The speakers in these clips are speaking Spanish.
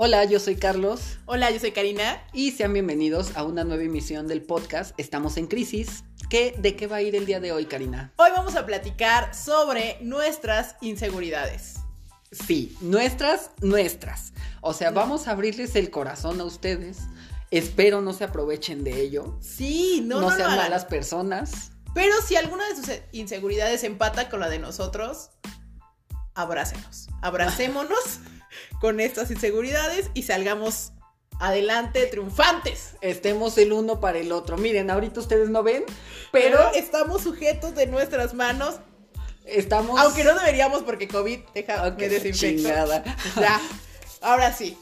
Hola, yo soy Carlos Hola, yo soy Karina. y sean bienvenidos a una nueva emisión del podcast Estamos en Crisis. ¿Qué, ¿De qué va a ir el día de hoy, Karina? Hoy vamos a platicar sobre nuestras inseguridades. Sí, nuestras, nuestras. O sea, vamos a abrirles el corazón a ustedes. Espero no se aprovechen de ello. Sí, no, No, no, sean malas personas. Pero si alguna de sus inseguridades empata con la de nosotros, abrácenos. Abracémonos con estas inseguridades y salgamos adelante triunfantes. Estemos el uno para el otro. Miren, ahorita ustedes no ven, Pero, pero, estamos sujetos de nuestras manos, estamos. aunque no deberíamos porque COVID deja Ok, que desinfecto. chingada. Ya, ahora sí,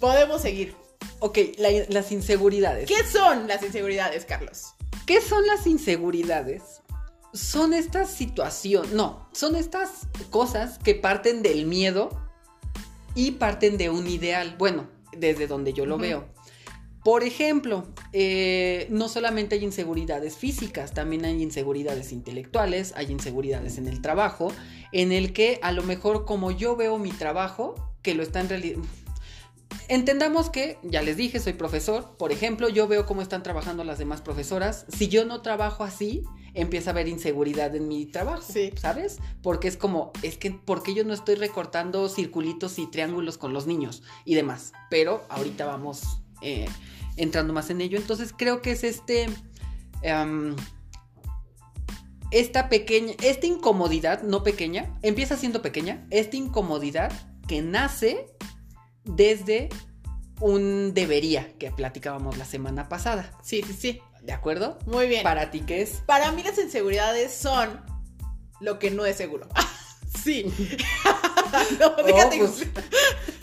podemos seguir. Ok, la- las inseguridades. ¿Qué son las inseguridades, Carlos? ¿Qué son las inseguridades? Son estas situaciones, no, son estas cosas que parten del miedo y parten de un ideal, bueno, desde donde yo lo veo. Por ejemplo, eh, no solamente hay inseguridades físicas, también hay inseguridades intelectuales, hay inseguridades en el trabajo, en el que a lo mejor como yo veo mi trabajo, que lo está en realidad... Entendamos que, ya les dije, soy profesor. Por ejemplo, yo veo cómo están trabajando las demás profesoras. Si yo no trabajo así, empieza a haber inseguridad en mi trabajo. Sí. ¿Sabes? Porque es como, es que, porque yo no estoy recortando circulitos y triángulos con los niños y demás. Pero ahorita vamos eh, entrando más en ello. Entonces creo que es este. em, esta pequeña, esta incomodidad, no pequeña, empieza siendo pequeña, esta incomodidad que nace desde un debería que platicábamos la semana pasada. Sí, sí, sí. ¿De acuerdo? Muy bien. Para ti, ¿qué es? Para mí las inseguridades son lo que no es seguro. sí. no, déjate. pues.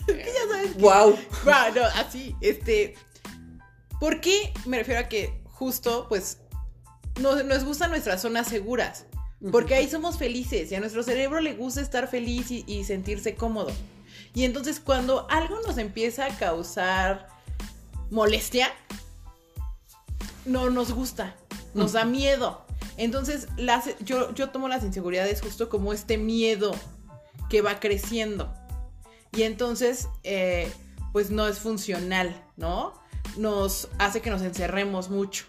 que ya sabes que- ¡Wow! Bueno, no, así, este. ¿Por qué me refiero a que justo, pues, nos, nos gustan nuestras zonas seguras? Porque ahí somos felices y a nuestro cerebro le gusta estar feliz y, y sentirse cómodo. Y entonces cuando algo nos empieza a causar molestia, no nos gusta, nos da miedo. Entonces las, yo, yo tomo las inseguridades justo como este miedo que va creciendo. Y entonces, eh, pues no es funcional, ¿no? Nos hace que nos encerremos mucho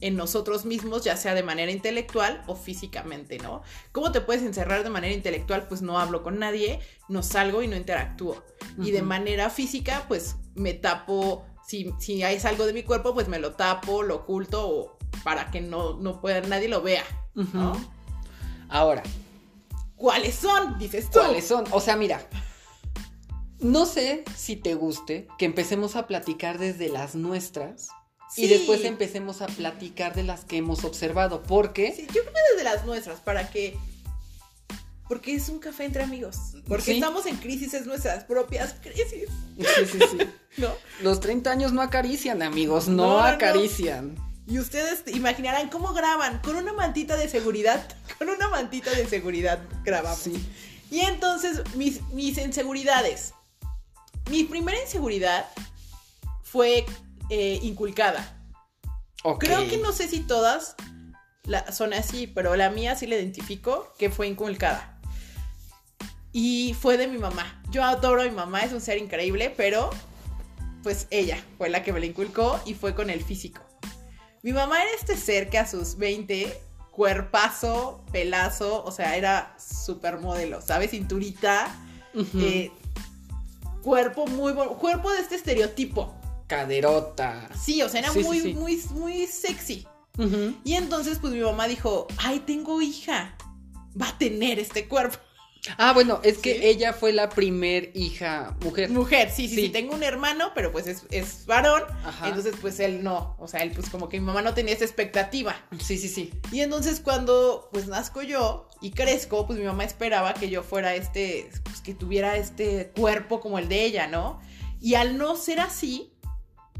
en nosotros mismos, ya sea de manera intelectual o físicamente, ¿no? ¿Cómo te puedes encerrar de manera intelectual? Pues no hablo con nadie, no salgo y no interactúo. Y de manera física, pues me tapo, si, si hay algo de mi cuerpo, pues me lo tapo, lo oculto o para que no, no pueda, nadie lo vea, ¿no? Ahora, ¿Cuáles son? Dices tú. ¿cuáles son? O sea, mira, no sé si te guste que empecemos a platicar desde las nuestras y después empecemos a platicar de las que hemos observado, porque Sí, yo creo que desde las nuestras, para que. Porque es un café entre amigos. Porque Sí. estamos en crisis, es nuestras propias crisis, Sí, sí, sí. ¿no? Los 30 años no acarician, amigos, no, No, no, no. acarician. Y ustedes imaginarán cómo graban. Con una mantita de seguridad. Con una mantita de seguridad grabamos. Sí. Y entonces, mis, mis inseguridades. Mi primera inseguridad fue eh, inculcada. Creo que no sé si todas la- son así, pero la mía sí la identifico que fue inculcada. Y fue de mi mamá. Yo adoro a mi mamá, es un ser increíble, pero pues ella fue la que me la inculcó y fue con el físico. Mi mamá era este ser que a sus 20, cuerpazo, pelazo, o sea, era supermodelo, ¿sabes? Cinturita, eh, cuerpo muy bueno, cuerpo de este estereotipo. Caderota. Sí, o sea, era Sí, muy, sí. muy, muy sexy. Y entonces, pues mi mamá dijo, ay, tengo hija, va a tener este cuerpo. Ah, bueno, es que ella fue la primer hija mujer. Mujer, sí, sí, Sí. tengo un hermano, pero pues es, es varón. Ajá. Entonces, pues él no, o sea, él pues como que mi mamá no tenía esa expectativa. Sí, sí, sí. Y entonces cuando pues nazco yo y crezco, pues mi mamá esperaba que yo fuera este, pues que tuviera este cuerpo como el de ella, ¿no? Y al no ser así,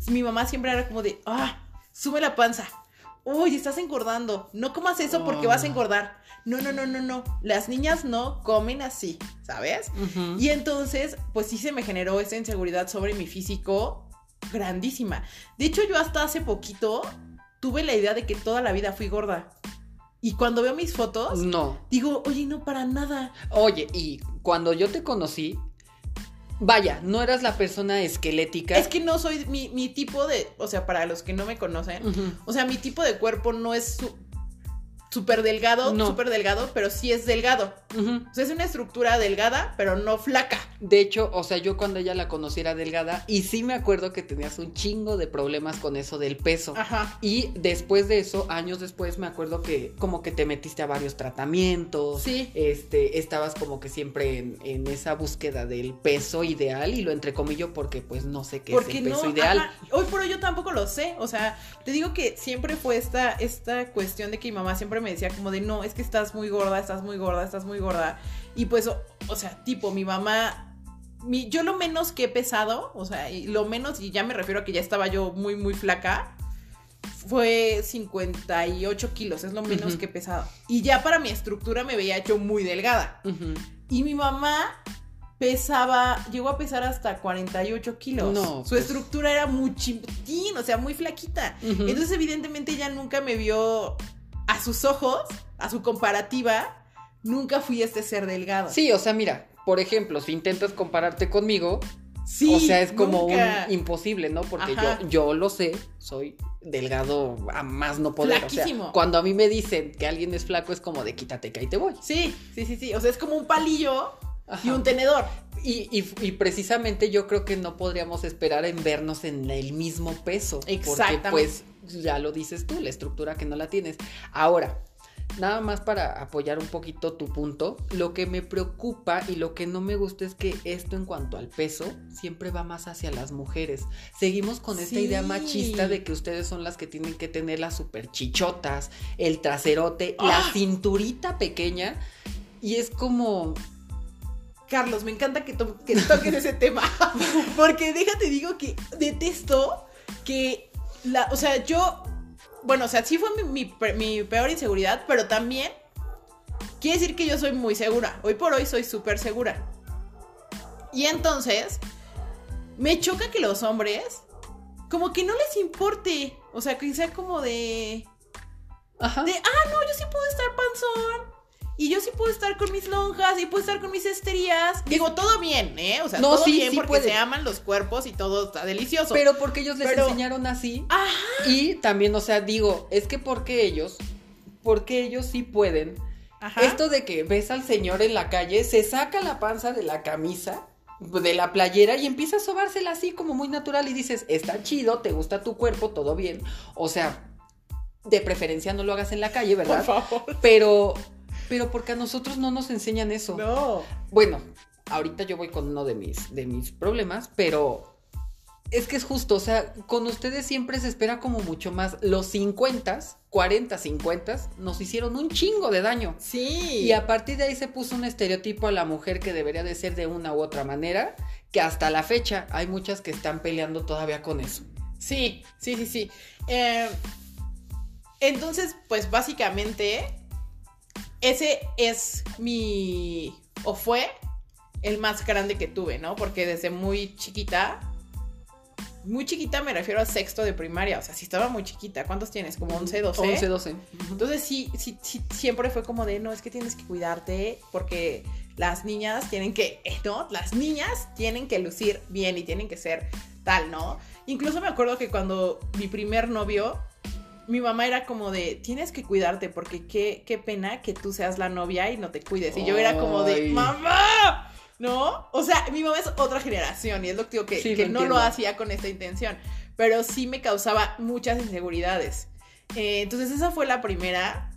mi mamá siempre era como de, ah, sube la panza. Uy, estás engordando. No comas eso porque vas a Oh. engordar. No, no, no, no, no. Las niñas no comen así, ¿sabes? Y entonces, pues sí se me generó esa inseguridad sobre mi físico grandísima. De hecho, yo hasta hace poquito tuve la idea de que toda la vida fui gorda. Y cuando veo mis fotos, No. digo, oye, no para nada. Oye, y cuando yo te conocí, Vaya, no eras la persona esquelética. Es que no soy mi, mi tipo de, o sea, para los que no me conocen, o sea, mi tipo de cuerpo no es su- súper delgado, No. súper delgado, pero sí es delgado. O sea, es una estructura delgada, pero no flaca. De hecho, o sea, yo cuando ella la conociera delgada, y sí me acuerdo que tenías un chingo de problemas con eso del peso. Ajá. Y después de eso, años después, me acuerdo que como que te metiste a varios tratamientos. Sí. Este, estabas como que siempre en, en esa búsqueda del peso ideal, y lo entrecomillo porque pues no sé qué Porque es el peso no, ideal. ajá, hoy por hoy yo tampoco lo sé, o sea, te digo que siempre fue esta, esta cuestión de que mi mamá siempre me decía como de, no, es que estás muy gorda, estás muy gorda, estás muy gorda, y pues, o, o sea, tipo, mi mamá, mi, yo lo menos que he pesado, o sea, y lo menos, y ya me refiero a que ya estaba yo muy, muy flaca, fue 58 kilos, es lo menos que he pesado, y ya para mi estructura me veía yo muy delgada, y mi mamá pesaba, llegó a pesar hasta 48 kilos. No, Su pues. estructura era muy chiquitín, o sea, muy flaquita. Entonces, evidentemente, ella nunca me vio a sus ojos, a su comparativa, nunca fui este ser delgado. Sí, o sea, mira, por ejemplo, si intentas compararte conmigo, Sí, o sea, es como nunca. un imposible, ¿no? Porque yo, yo lo sé, soy delgado a más no poder. O Flaquísimo. sea, cuando a mí me dicen que alguien es flaco, es como de quítate que ahí te voy. Sí, sí, sí, sí. O sea, es como un palillo y un tenedor. Y, y- y precisamente yo creo que no podríamos esperar en vernos en el mismo peso. Porque Exactamente. pues ya lo dices tú, la estructura que no la tienes. Ahora, nada más para apoyar un poquito tu punto, lo que me preocupa y lo que no me gusta es que esto en cuanto al peso siempre va más hacia las mujeres. Seguimos con esta idea machista de que ustedes son las que tienen que tener las super chichotas, el traserote, la ¡Ah! cinturita pequeña. Y es como, Carlos, me encanta que, to- que toques ese tema. Porque déjate, digo que detesto que la. O sea, yo. Bueno, o sea, sí fue mi, mi pe- mi peor inseguridad, pero también quiere decir que yo soy muy segura. Hoy por hoy soy súper segura. Y entonces, me choca que los hombres, como que no les importe. O sea, que sea como de. ajá. De, ah, no, yo sí puedo estar panzón. Y yo sí puedo estar con mis lonjas y puedo estar con mis estrías. Digo, todo bien, ¿eh? O sea, No, todo sí, bien sí porque puede. se aman los cuerpos y todo está delicioso. Pero porque ellos les Pero- enseñaron así. Ajá. Y también, o sea, digo, es que porque ellos, porque ellos sí pueden. Ajá. Esto de que ves al señor en la calle, se saca la panza de la camisa, de la playera y empieza a sobársela así como muy natural y dices, está chido, te gusta tu cuerpo, todo bien. O sea, de preferencia no lo hagas en la calle, por ¿verdad? favor. Pero, pero porque a nosotros no nos enseñan eso. No. Bueno, ahorita yo voy con uno de mis, de mis problemas, pero es que es justo, o sea, con ustedes siempre se espera como mucho más. Los 50, 40, 50 nos hicieron un chingo de daño. Sí. Y a partir de ahí se puso un estereotipo a la mujer que debería de ser de una u otra manera, que hasta la fecha hay muchas que están peleando todavía con eso. Sí, sí, sí, sí. Eh, entonces, pues básicamente, ese es mi. o fue el más grande que tuve, ¿no? Porque desde muy chiquita. Muy chiquita me refiero a sexto de primaria. O sea, si estaba muy chiquita. ¿Cuántos tienes? ¿Como 11, 12? 11, 12. Ujú. Entonces sí, sí, sí, siempre fue como de, no, es que tienes que cuidarte porque las niñas tienen que, eh, ¿no? Las niñas tienen que lucir bien y tienen que ser tal, ¿no? Incluso me acuerdo que cuando mi primer novio, mi mamá era como de, tienes que cuidarte porque qué, qué pena que tú seas la novia y no te cuides. Y yo era como de, mamá, ¿no? O sea, mi mamá es otra generación y es lo que digo que, Sí, que lo no lo hacía con esta intención, pero sí me causaba muchas inseguridades. Eh, entonces esa fue la primera.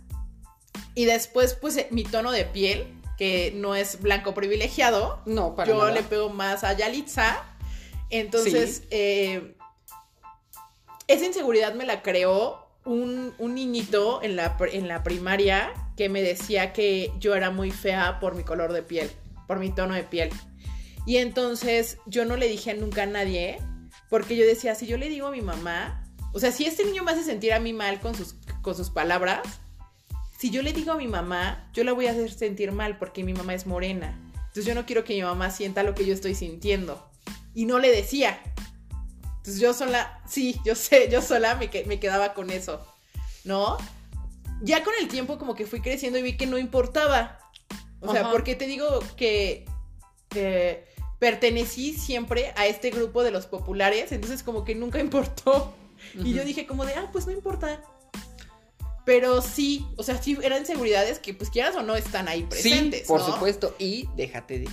Y después, pues, eh, mi tono de piel, que no es blanco privilegiado. No, para Yo nada. le pego más a Yalitza. Entonces, Sí. eh, esa inseguridad me la creó un, un niñito en la, en la primaria que me decía que yo era muy fea por mi color de piel, por mi tono de piel. Y entonces yo no le dije nunca a nadie, porque yo decía, si yo le digo a mi mamá, o sea, si este niño me hace sentir a mí mal con sus, con sus palabras, si yo le digo a mi mamá, yo la voy a hacer sentir mal porque mi mamá es morena. Entonces yo no quiero que mi mamá sienta lo que yo estoy sintiendo. Y no le decía. Entonces yo sola, sí, yo sé, yo sola me, me quedaba con eso, ¿no? Ya con el tiempo como que fui creciendo y vi que no importaba. O sea, Ajá. porque te digo que, eh, pertenecí siempre a este grupo de los populares, entonces como que nunca importó. Y yo dije como de, ah, pues no importa. Pero sí, o sea, sí eran inseguridades que pues quieras o no están ahí presentes. Sí, por ¿no? supuesto. Y déjate de...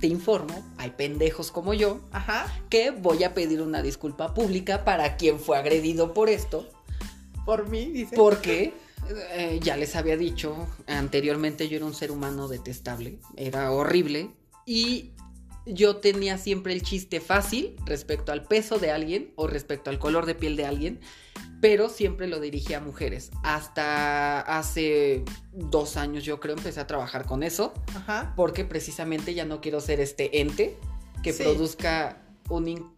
Te informo, hay pendejos como yo Ajá. que voy a pedir una disculpa pública para quien fue agredido por esto. Por mí, dice. Porque eh, ya les había dicho anteriormente, yo era un ser humano detestable, era horrible y yo tenía siempre el chiste fácil respecto al peso de alguien o respecto al color de piel de alguien, pero siempre lo dirigía a mujeres. Hasta hace dos años yo creo empecé a trabajar con eso, Ajá. porque precisamente ya no quiero ser este ente que Sí. produzca un...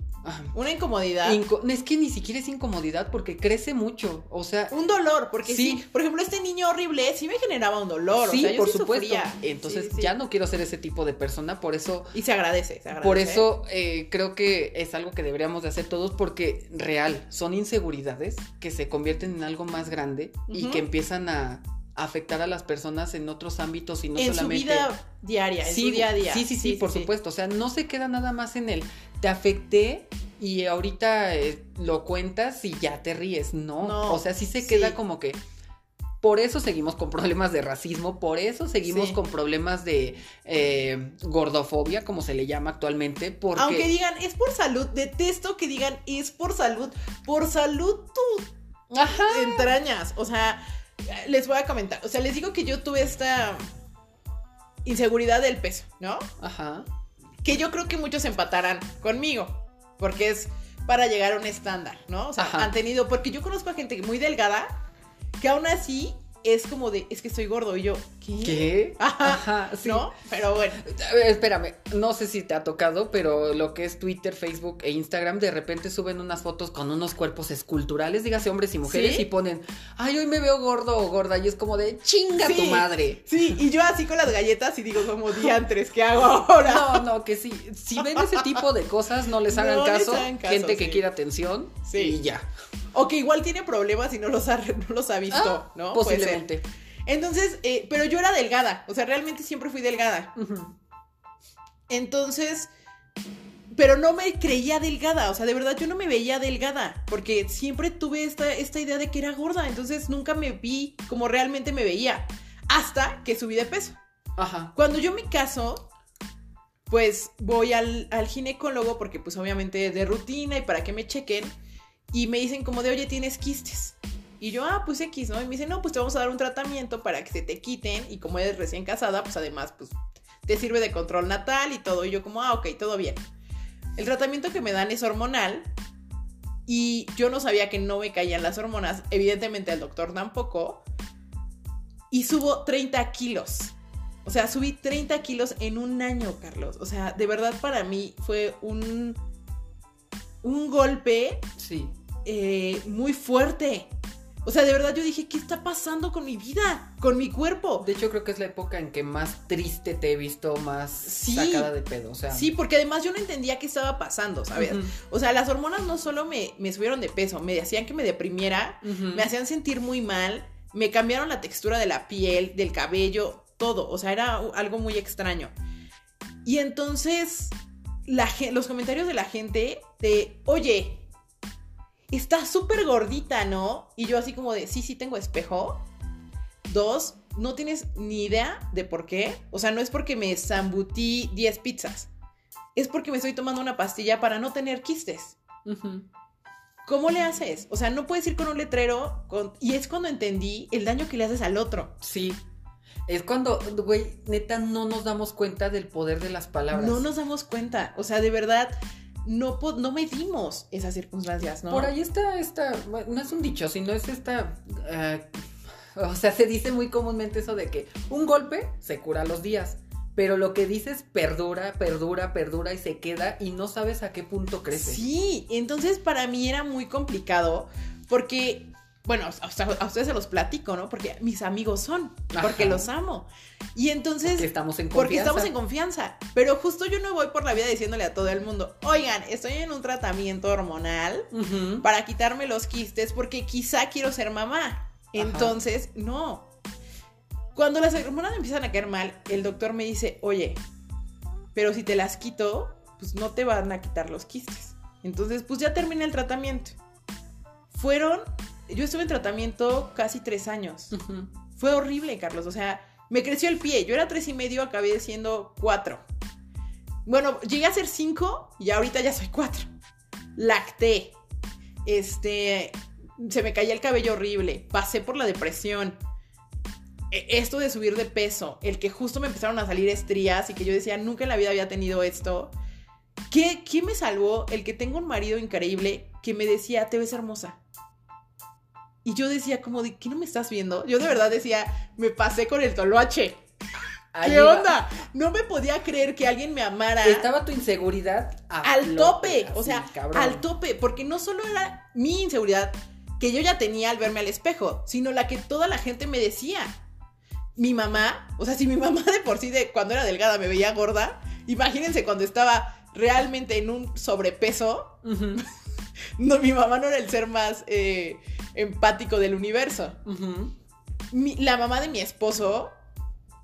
Una incomodidad. inco- es que ni siquiera es incomodidad porque crece mucho, o sea... un dolor, porque sí. Sí. por ejemplo, este niño horrible sí me generaba un dolor. Sí, o sea, yo por sí supuesto. sufría. Entonces Sí, sí. ya no quiero ser ese tipo de persona, por eso, Y se agradece, se agradece. por eso eh, creo que es algo que deberíamos de hacer todos porque real, son inseguridades que se convierten en algo más grande y que empiezan a afectar a las personas en otros ámbitos y no en su solamente vida diaria, en sí, su día a día. Sí, sí, sí, por supuesto. O sea, no se queda nada más en el te afecté y ahorita eh, lo cuentas y ya te ríes. No. No, o sea, sí se queda sí. como que. Por eso seguimos con problemas de racismo, por eso seguimos Sí. con problemas de eh, gordofobia, como se le llama actualmente, porque... Aunque digan, es por salud, detesto que digan, es por salud. Por salud tus Ajá. entrañas. O sea, les voy a comentar. O sea, les digo que yo tuve esta inseguridad del peso, ¿no? Ajá. Que yo creo que muchos empatarán conmigo. Porque es para llegar a un estándar, ¿no? O sea, Ajá. han tenido. Porque yo conozco a gente muy delgada que aún así es como de, es que estoy gordo. Y yo, ¿qué? ¿Qué? Ajá. Sí. ¿No? Pero bueno. Espérame, no sé si te ha tocado, pero lo que es Twitter, Facebook e Instagram, de repente suben unas fotos con unos cuerpos esculturales, dígase hombres y mujeres, ¿Sí? y ponen, ay, hoy me veo gordo o gorda, y es como de, chinga tu madre. Sí, y yo así con las galletas y digo como diantres, ¿qué hago ahora? No, no, que sí. Si ven ese tipo de cosas, no les hagan No les caso. hagan caso, Gente que quiere atención. Sí. Y ya. O que igual tiene problemas y no los ha, no los ha visto, Ah, ¿no? Puede ser. Posiblemente. Entonces, eh, pero yo era delgada, o sea, realmente siempre fui delgada. Entonces, pero no me creía delgada, o sea, de verdad yo no me veía delgada, porque siempre tuve esta, esta idea de que era gorda, entonces nunca me vi como realmente me veía, hasta que subí de peso. Ajá. Cuando yo me caso, pues voy al, al ginecólogo, porque pues obviamente de rutina y para que me chequen, y me dicen como de, oye, tienes quistes. Y yo, ah, pues X, ¿no? Y me dicen, no, pues te vamos a dar un tratamiento para que se te quiten, y como eres recién casada, pues además, pues te sirve de control natal y todo. Y yo como, ah, ok, todo bien. El tratamiento que me dan es hormonal, y yo no sabía que no me caían las hormonas, evidentemente el doctor tampoco, y subo 30 kilos. O sea, subí 30 kilos en un año, Carlos. O sea, de verdad para mí fue un, un golpe Sí. Eh, muy fuerte. O sea, de verdad yo dije, ¿qué está pasando con mi vida? Con mi cuerpo. De hecho, creo que es la época en que más triste te he visto, más Sí. sacada de pedo. O sea. Sí, porque además yo no entendía qué estaba pasando, ¿sabes? O sea, las hormonas no solo me, me subieron de peso, me hacían que me deprimiera, me hacían sentir muy mal, me cambiaron la textura de la piel, del cabello, todo. O sea, era algo muy extraño. Y entonces, la, los comentarios de la gente de, oye, está súper gordita, ¿no? Y yo así como de, sí, sí tengo espejo. Dos, no tienes ni idea de por qué. O sea, no es porque me zambutí 10 pizzas. Es porque me estoy tomando una pastilla para no tener quistes. ¿Cómo le haces? O sea, no puedes ir con un letrero con... y es cuando entendí el daño que le haces al otro. Sí. Es cuando, güey, neta, no nos damos cuenta del poder de las palabras. No nos damos cuenta. O sea, de verdad, no, no medimos esas circunstancias, ¿no? Por ahí está esta, no es un dicho, sino es esta, eh, o sea, se dice muy comúnmente eso de que un golpe se cura los días, pero lo que dices perdura, perdura, perdura y se queda y no sabes a qué punto crece. Sí, entonces para mí era muy complicado porque, bueno, a, ustedes se los platico, ¿no? Porque mis amigos son, porque Ajá. los amo. Y entonces... Que estamos en Porque confianza. estamos en confianza. Pero justo yo no voy por la vida diciéndole a todo el mundo, oigan, estoy en un tratamiento hormonal para quitarme los quistes porque quizá quiero ser mamá. Entonces, no. Cuando las hormonas empiezan a caer mal, el doctor me dice, oye, pero si te las quito, pues no te van a quitar los quistes. Entonces, pues ya terminé el tratamiento. Fueron, yo estuve en tratamiento casi tres años. Fue horrible, Carlos. O sea, me creció el pie. Yo era tres y medio, acabé siendo cuatro. Bueno, llegué a ser cinco y ahorita ya soy cuatro. Lacté. Este, se me caía el cabello horrible. Pasé por la depresión. E, esto de subir de peso, el que justo me empezaron a salir estrías y que yo decía, nunca en la vida había tenido esto. ¿Qué, ¿Qué me salvó? El que tengo un marido increíble que me decía, te ves hermosa. Y yo decía, como, ¿de qué no me estás viendo? Yo de verdad decía, me pasé con el toloache. ¿Qué onda? No me podía creer que alguien me amara. Estaba tu inseguridad al tope. o sea, al tope. Porque no solo era mi inseguridad que yo ya tenía al verme al espejo, sino la que toda la gente me decía. Mi mamá, o sea, si mi mamá de por sí de cuando era delgada me veía gorda, imagínense cuando estaba realmente en un sobrepeso. No, mi mamá no era el ser más eh, empático del universo. la mamá de mi esposo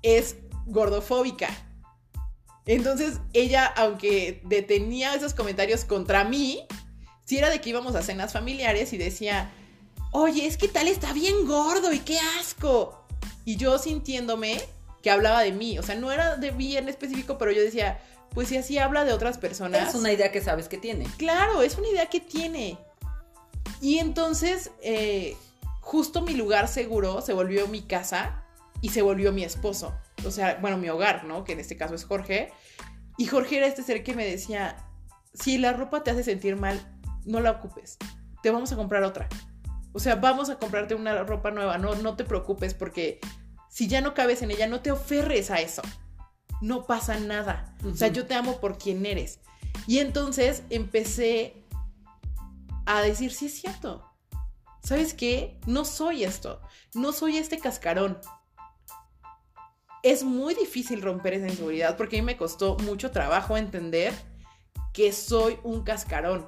es gordofóbica. Entonces ella, aunque detenía esos comentarios contra mí, si era de que íbamos a cenas familiares y decía, oye, es que tal está bien gordo y qué asco. Y yo sintiéndome que hablaba de mí, o sea, no era de mí en específico, pero yo decía, pues si así habla de otras personas. Es una idea que sabes que tiene. Claro, es una idea que tiene. Y entonces, eh, justo mi lugar seguro se volvió mi casa y se volvió mi esposo o sea, bueno, mi hogar, ¿no? Que en este caso es Jorge. Y Jorge era este ser que me decía, si la ropa te hace sentir mal, no la ocupes, te vamos a comprar otra. O sea, vamos a comprarte una ropa nueva, no, no te preocupes porque si ya no cabes en ella, no te oferres a eso. No pasa nada. O sea, yo te amo por quien eres. Y entonces empecé a decir, sí es cierto. ¿Sabes qué? No soy esto. No soy este cascarón es muy difícil romper esa inseguridad porque a mí me costó mucho trabajo entender que soy un cascarón,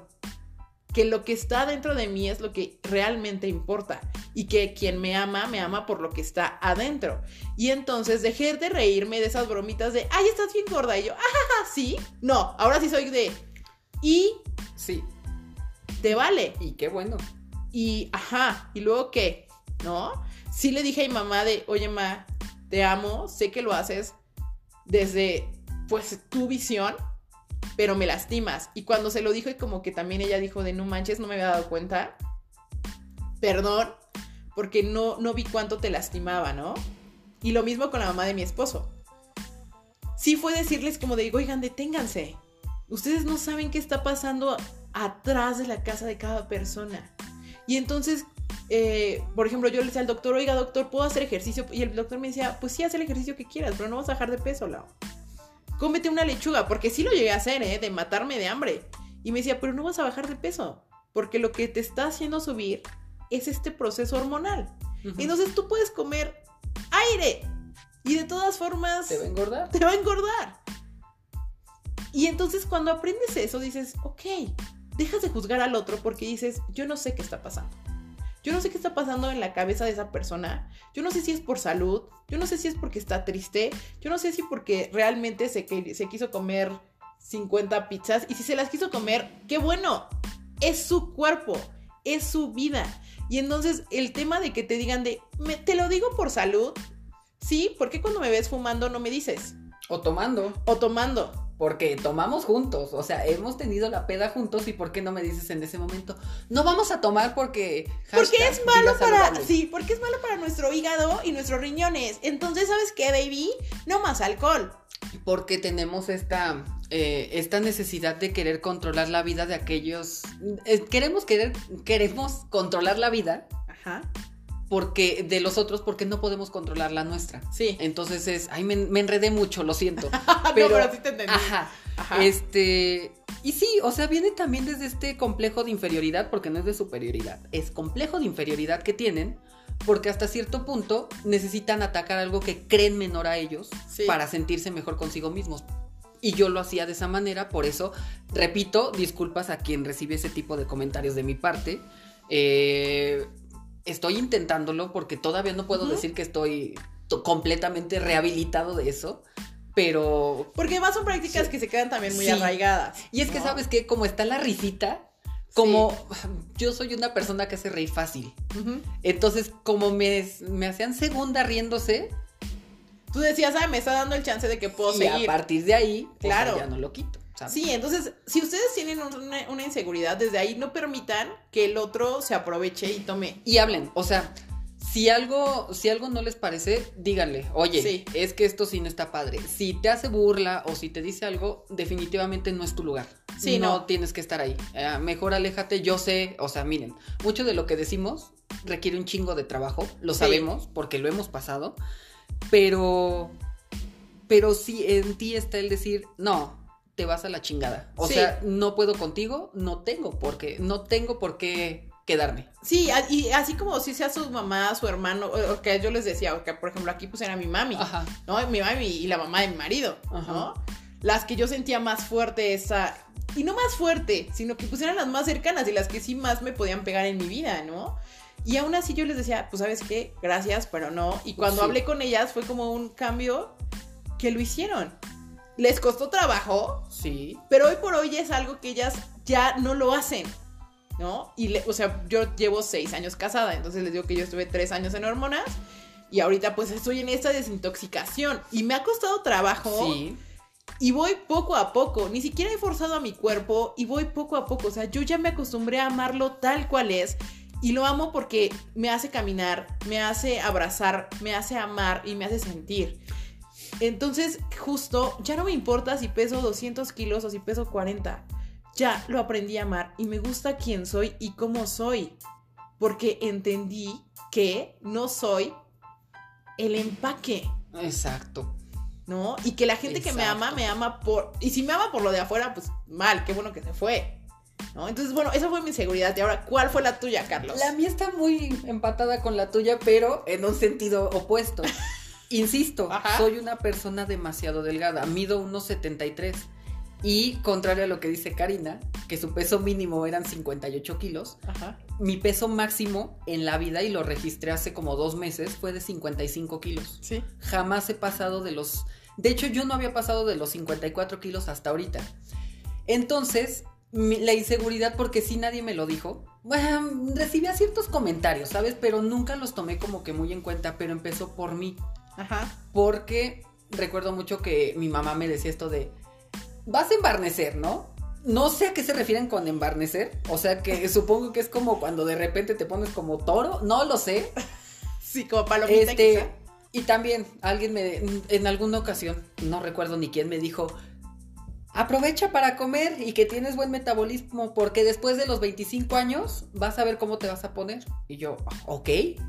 que lo que está dentro de mí es lo que realmente importa y que quien me ama, me ama por lo que está adentro. Y entonces dejé de reírme de esas bromitas de, ay, estás bien gorda. Y yo, ah, sí. No, ahora sí soy de, y sí. Te vale. Y qué bueno. Y, ajá, y luego qué, ¿no? Sí le dije a mi mamá de, oye, ma, te amo, sé que lo haces desde pues tu visión, pero me lastimas. Y cuando se lo dijo y como que también ella dijo de no manches, no me había dado cuenta. Perdón, porque no, no vi cuánto te lastimaba, ¿no? Y lo mismo con la mamá de mi esposo. Sí fue decirles como de, oigan, deténganse. Ustedes no saben qué está pasando atrás de la casa de cada persona. Y entonces eh, por ejemplo, yo le decía al doctor, oiga, doctor, ¿puedo hacer ejercicio? Y el doctor me decía, pues sí, haz el ejercicio que quieras, pero no vas a bajar de peso, Lau. Cómete una lechuga, porque sí lo llegué a hacer, ¿eh? De matarme de hambre. Y me decía, pero no vas a bajar de peso, porque lo que te está haciendo subir es este proceso hormonal. Entonces tú puedes comer aire y de todas formas... Te va a engordar. Te va a engordar. Y entonces cuando aprendes eso dices, ok, dejas de juzgar al otro porque dices, yo no sé qué está pasando. Yo no sé qué está pasando en la cabeza de esa persona. Yo no sé si es por salud. Yo no sé si es porque está triste. Yo no sé si porque realmente se, se quiso comer 50 pizzas. Y si se las quiso comer, qué bueno. Es su cuerpo. Es su vida. Y entonces el tema de que te digan de, te lo digo por salud. Sí, ¿por qué cuando me ves fumando no me dices? O tomando. O tomando porque tomamos juntos, o sea, hemos tenido la peda juntos y ¿por qué no me dices en ese momento? No vamos a tomar porque... porque es malo para... Sí, porque es malo para nuestro hígado y nuestros riñones. Entonces, ¿sabes qué, baby? No más alcohol. Porque tenemos esta, eh, esta necesidad de querer controlar la vida de aquellos... Eh, queremos querer, queremos controlar la vida. Ajá porque de los otros porque no podemos controlar la nuestra. Sí. Entonces es, ay, me, enredé mucho, lo siento. pero, no, pero sí te entendí. Ajá, ajá. Este, y sí, o sea, viene también desde este complejo de inferioridad, porque no es de superioridad, es complejo de inferioridad que tienen, porque hasta cierto punto necesitan atacar algo que creen menor a ellos para sentirse mejor consigo mismos. Y yo lo hacía de esa manera, por eso, repito, disculpas a quien recibe ese tipo de comentarios de mi parte. Eh, estoy intentándolo porque todavía no puedo decir que estoy completamente rehabilitado de eso, pero... Porque más son prácticas Sí. que se quedan también muy Sí. arraigadas. Y es que. ¿sabes qué? Como está la risita, como yo soy una persona que hace reír fácil. Entonces, como me, me hacían segunda riéndose, Tú decías, ay, me está dando el chance de que puedo y seguir. a partir de ahí, pues, Claro. ya no lo quito. ¿sabes? Sí, entonces, si ustedes tienen una, una inseguridad desde ahí, no permitan que el otro se aproveche y tome. Y hablen, o sea, si algo, si algo no les parece, díganle, oye, Sí. es que esto sí no está padre. Si te hace burla o si te dice algo, definitivamente no es tu lugar. Sí, no, no. tienes que estar ahí. Eh, mejor aléjate, yo sé, o sea, miren, mucho de lo que decimos requiere un chingo de trabajo, lo Sí. sabemos porque lo hemos pasado, pero, pero sí en ti está el decir, no. Te vas a la chingada. O Sí. sea, no puedo contigo, no tengo por qué, no tengo por qué quedarme. Sí, y así como si sea su mamá, su hermano, o o que yo les decía, o que por ejemplo aquí pues era mi mami, Ajá. ¿no? Mi mami y la mamá de mi marido, Ajá. ¿no? Las que yo sentía más fuerte esa, y no más fuerte, sino que pues eran las más cercanas y las que sí más me podían pegar en mi vida, ¿no? Y aún así yo les decía, pues sabes qué, gracias, pero no. Y cuando Sí. hablé con ellas fue como un cambio que lo hicieron. Les costó trabajo, Sí. pero hoy por hoy es algo que ellas ya no lo hacen, ¿no? Y, le- o sea, yo llevo seis años casada, entonces les digo que yo estuve tres años en hormonas y ahorita pues estoy en esta desintoxicación y me ha costado trabajo Sí. y voy poco a poco, ni siquiera he forzado a mi cuerpo y voy poco a poco, o sea, yo ya me acostumbré a amarlo tal cual es. Y lo amo porque me hace caminar, me hace abrazar, me hace amar y me hace sentir. Entonces, justo, ya no me importa si peso 200 kilos o si peso 40. Ya lo aprendí a amar y me gusta quién soy y cómo soy. Porque entendí que no soy el empaque, Exacto. ¿no? Y que la gente que me ama, me ama por... Y si me ama por lo de afuera, pues mal, qué bueno que se fue. ¿No? Entonces, bueno, esa fue mi inseguridad. Y ahora, ¿cuál fue la tuya, Carlos? La mía está muy empatada con la tuya, pero en un sentido opuesto. Insisto, Ajá. soy una persona demasiado delgada. Mido unos 73. Y contrario a lo que dice Karina, que su peso mínimo eran 58 kilos, Ajá. mi peso máximo en la vida, y lo registré hace como dos meses, fue de 55 kilos. Sí. Jamás he pasado de los... De hecho, yo no había pasado de los 54 kilos hasta ahorita. Entonces, mi- la inseguridad, porque sí nadie me lo dijo, bueno, recibía ciertos comentarios, ¿sabes? Pero nunca los tomé como que muy en cuenta, pero empezó por mí. Ajá. Porque recuerdo mucho que mi mamá me decía esto de, vas a embarnecer, ¿no? No sé a qué se refieren con embarnecer, o sea que supongo que es como cuando de repente te pones como toro, no lo sé, Sí, como palomita este, quizá. y también alguien me, en alguna ocasión, no recuerdo ni quién me dijo, aprovecha para comer y que tienes buen metabolismo porque después de los 25 años vas a ver cómo te vas a poner. Y yo, ok,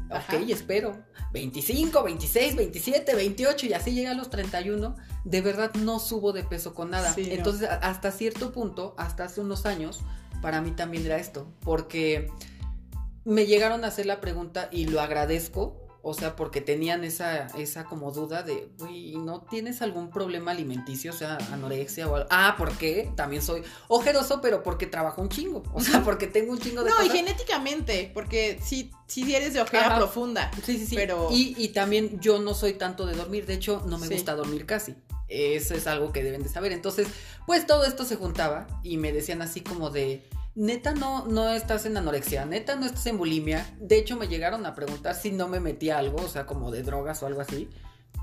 Ajá. ok, espero. 25, 26, 27, 28 y así llega a los 31. De verdad no subo de peso con nada. Sí. Entonces, hasta cierto punto, hasta hace unos años, para mí también era esto, porque me llegaron a hacer la pregunta y lo agradezco, o sea, porque tenían esa, esa como duda de, güey, ¿no tienes algún problema alimenticio, o sea, anorexia o algo? Ah, ¿por qué? También soy ojeroso, pero porque trabajo un chingo, o sea, porque tengo un chingo de No, y genéticamente, porque sí, sí eres de ojera Ajá. profunda. Sí, sí, sí. Pero- Y, y también yo no soy tanto de dormir, de hecho, no me Sí. gusta dormir casi. Eso es algo que deben de saber. Entonces, pues todo esto se juntaba y me decían así como de, neta no, no estás en anorexia, neta no estás en bulimia. De hecho, me llegaron a preguntar si no me metía algo, o sea, como de drogas o algo así.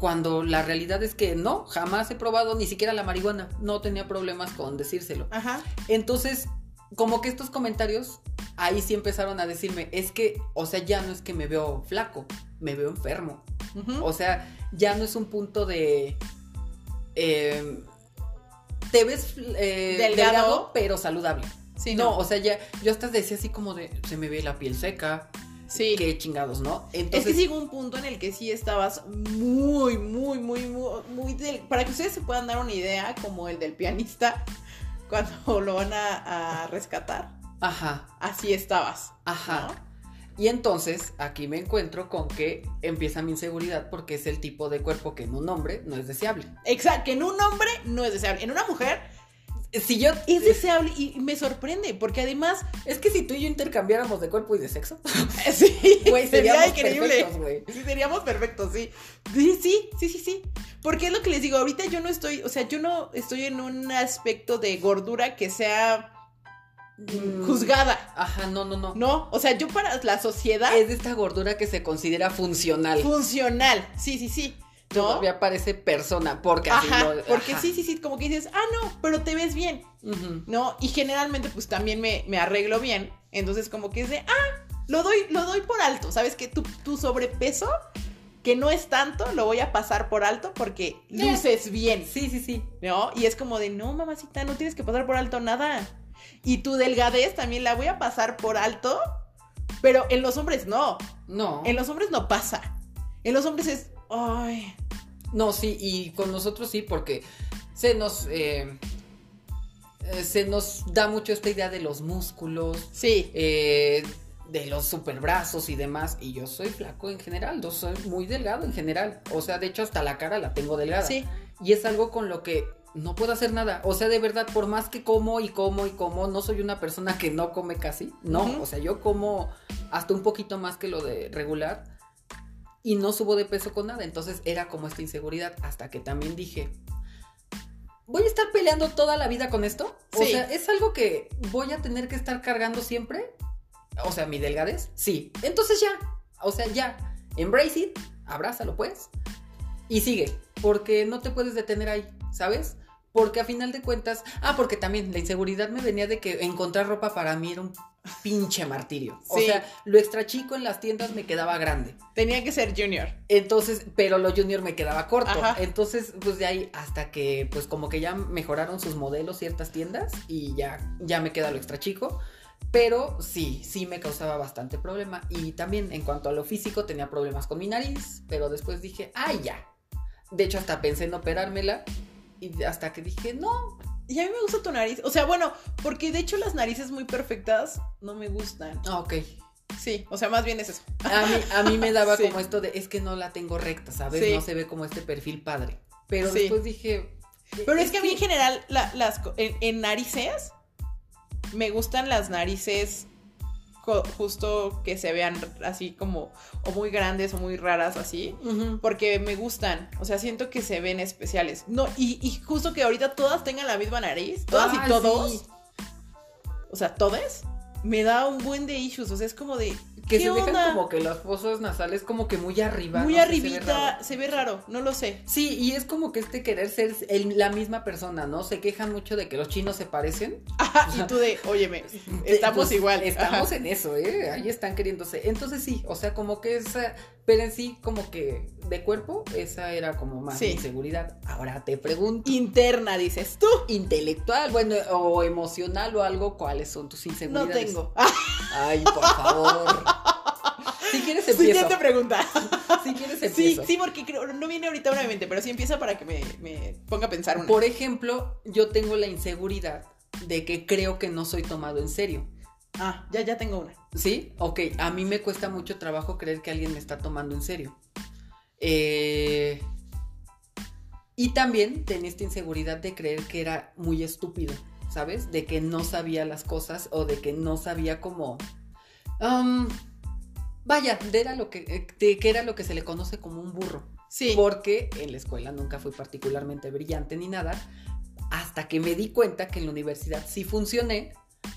Cuando la realidad es que no, jamás he probado ni siquiera la marihuana. No tenía problemas con decírselo. Ajá. Entonces, como que estos comentarios ahí sí empezaron a decirme, es que, o sea, ya no es que me veo flaco, me veo enfermo. ujú. O sea, ya no es un punto de... eh, te ves eh, Delgado. delgado. pero saludable. sí, no. o sea, ya yo hasta decía así como de, se me ve la piel seca, Sí. qué chingados, ¿no? Es Entonces, que llegó un punto en el que sí estabas muy, muy, muy, muy, muy del- Para que ustedes se puedan dar una idea, como el del pianista, cuando lo van a, a rescatar, ajá, así estabas. ajá. ¿no? Y entonces aquí me encuentro con que empieza mi inseguridad porque es el tipo de cuerpo que en un hombre no es deseable. Exacto, que en un hombre no es deseable, en una mujer Si yo... es deseable y me sorprende, porque además, Es que si tú y yo intercambiáramos de cuerpo y de sexo, sí, güey, sería increíble. güey. Sí, seríamos perfectos, sí. Sí, sí, sí, sí, sí. Porque es lo que les digo, ahorita yo no estoy, o sea, yo no estoy en un aspecto de gordura que sea juzgada. Ajá, no, no, no. No, o sea, yo para la sociedad Es de esta gordura que se considera funcional. funcional. Sí, sí, sí. ¿No? Todavía parece persona, porque así Ajá, lo- porque ajá. sí, sí, sí, como que dices, ah, no, pero te ves bien, Ujú. ¿no? Y generalmente, pues también me, me arreglo bien. Entonces, como que es de, ah, lo doy, lo doy por alto. ¿Sabes que tu, tu sobrepeso, que no es tanto, lo voy a pasar por alto porque Ya. luces bien, Sí, sí, sí. ¿no? Y es como de, no, mamacita, no tienes que pasar por alto nada. Y tu delgadez también la voy a pasar por alto, pero en los hombres no. No. En los hombres no pasa. En los hombres es, ay, No, sí, y con nosotros sí, porque se nos. eh, eh, se nos da mucho esta idea de los músculos, sí. eh, de los superbrazos y demás. Y yo soy flaco en general, yo soy muy delgado en general. O sea, de hecho, hasta la cara la tengo delgada. Sí. Y es algo con lo que no puedo hacer nada. O sea, de verdad, por más que como y como y como, no soy una persona que no come casi. No, o sea, yo como hasta un poquito más que lo de regular. Y no subo de peso con nada. Entonces era como esta inseguridad. Hasta que también dije. ¿Voy a estar peleando toda la vida con esto? O Sí. sea, ¿es algo que voy a tener que estar cargando siempre? O sea, mi delgadez. Sí. Entonces ya. O sea, ya. Embrace it. Abrázalo, pues. Y sigue. Porque no te puedes detener ahí, ¿sabes? Porque a final de cuentas. Ah, porque también la inseguridad me venía de que encontrar ropa para mí era un pinche martirio. O sea, lo extra chico en las tiendas me quedaba grande. Tenía que ser junior. Entonces, pero lo junior me quedaba corto. Ajá. Entonces, pues de ahí hasta que, pues como que ya mejoraron sus modelos ciertas tiendas y ya, ya me queda lo extra chico. Pero sí, sí me causaba bastante problema. Y también en cuanto a lo físico tenía problemas con mi nariz, pero después dije, ay ya. De hecho, hasta pensé en operármela. Y hasta que dije, no. Y a mí me gusta tu nariz. O sea, bueno, porque de hecho las narices muy perfectas no me gustan. Ah, ok. Sí, o sea, más bien es eso. A mí, a mí me daba Sí. como esto de, es que no la tengo recta, ¿sabes? Sí. No se ve como este perfil padre. Pero Sí. después dije... Pero es que a mí en general, la- las, co- en, en narices, me gustan las narices justo que se vean así como, o muy grandes o muy raras así. Porque me gustan, o sea, siento que se ven especiales. No, y, y justo que ahorita todas tengan la misma nariz, todas Ah, y todos. sí. O sea, todas, me da un buen de issues. O sea, es como de. Que ¿qué se dejan como que las fosas nasales como que muy arriba. Muy no sé, se ve arribita, se ve raro, no lo sé. Sí, y es como que este querer ser el- la misma persona, ¿no? Se quejan mucho de que los chinos se parecen. Ajá, y tú de, óyeme, estamos Pues, igual. Estamos Ajá. en eso, ¿eh? Ahí están queriéndose. Entonces sí, o sea, como que esa, pero en sí, como que de cuerpo, esa era como más Sí. inseguridad. Ahora te pregunto, Interna, dices tú. intelectual, bueno, o emocional o algo, ¿cuáles son tus No inseguridades? tengo. Ay, por favor. si quieres empiezo. Siguiente pregunta. Si quieres Sí, empiezo. sí, porque creo, no viene ahorita una mente, pero sí empieza para que me, me ponga a pensar una. Por ejemplo, yo tengo la inseguridad de que creo que no soy tomado en serio. Ah, ya, ya tengo una. ¿Sí? Ok, a mí me cuesta mucho trabajo creer que alguien me está tomando en serio. Eh, Y también tenía esta inseguridad de creer que era muy estúpido, ¿sabes? De que no sabía las cosas o de que no sabía cómo... Vaya, de, era lo que, de que era lo que se le conoce como un burro. Sí. Porque en la escuela nunca fui particularmente brillante ni nada, hasta que me di cuenta que en la universidad sí funcioné,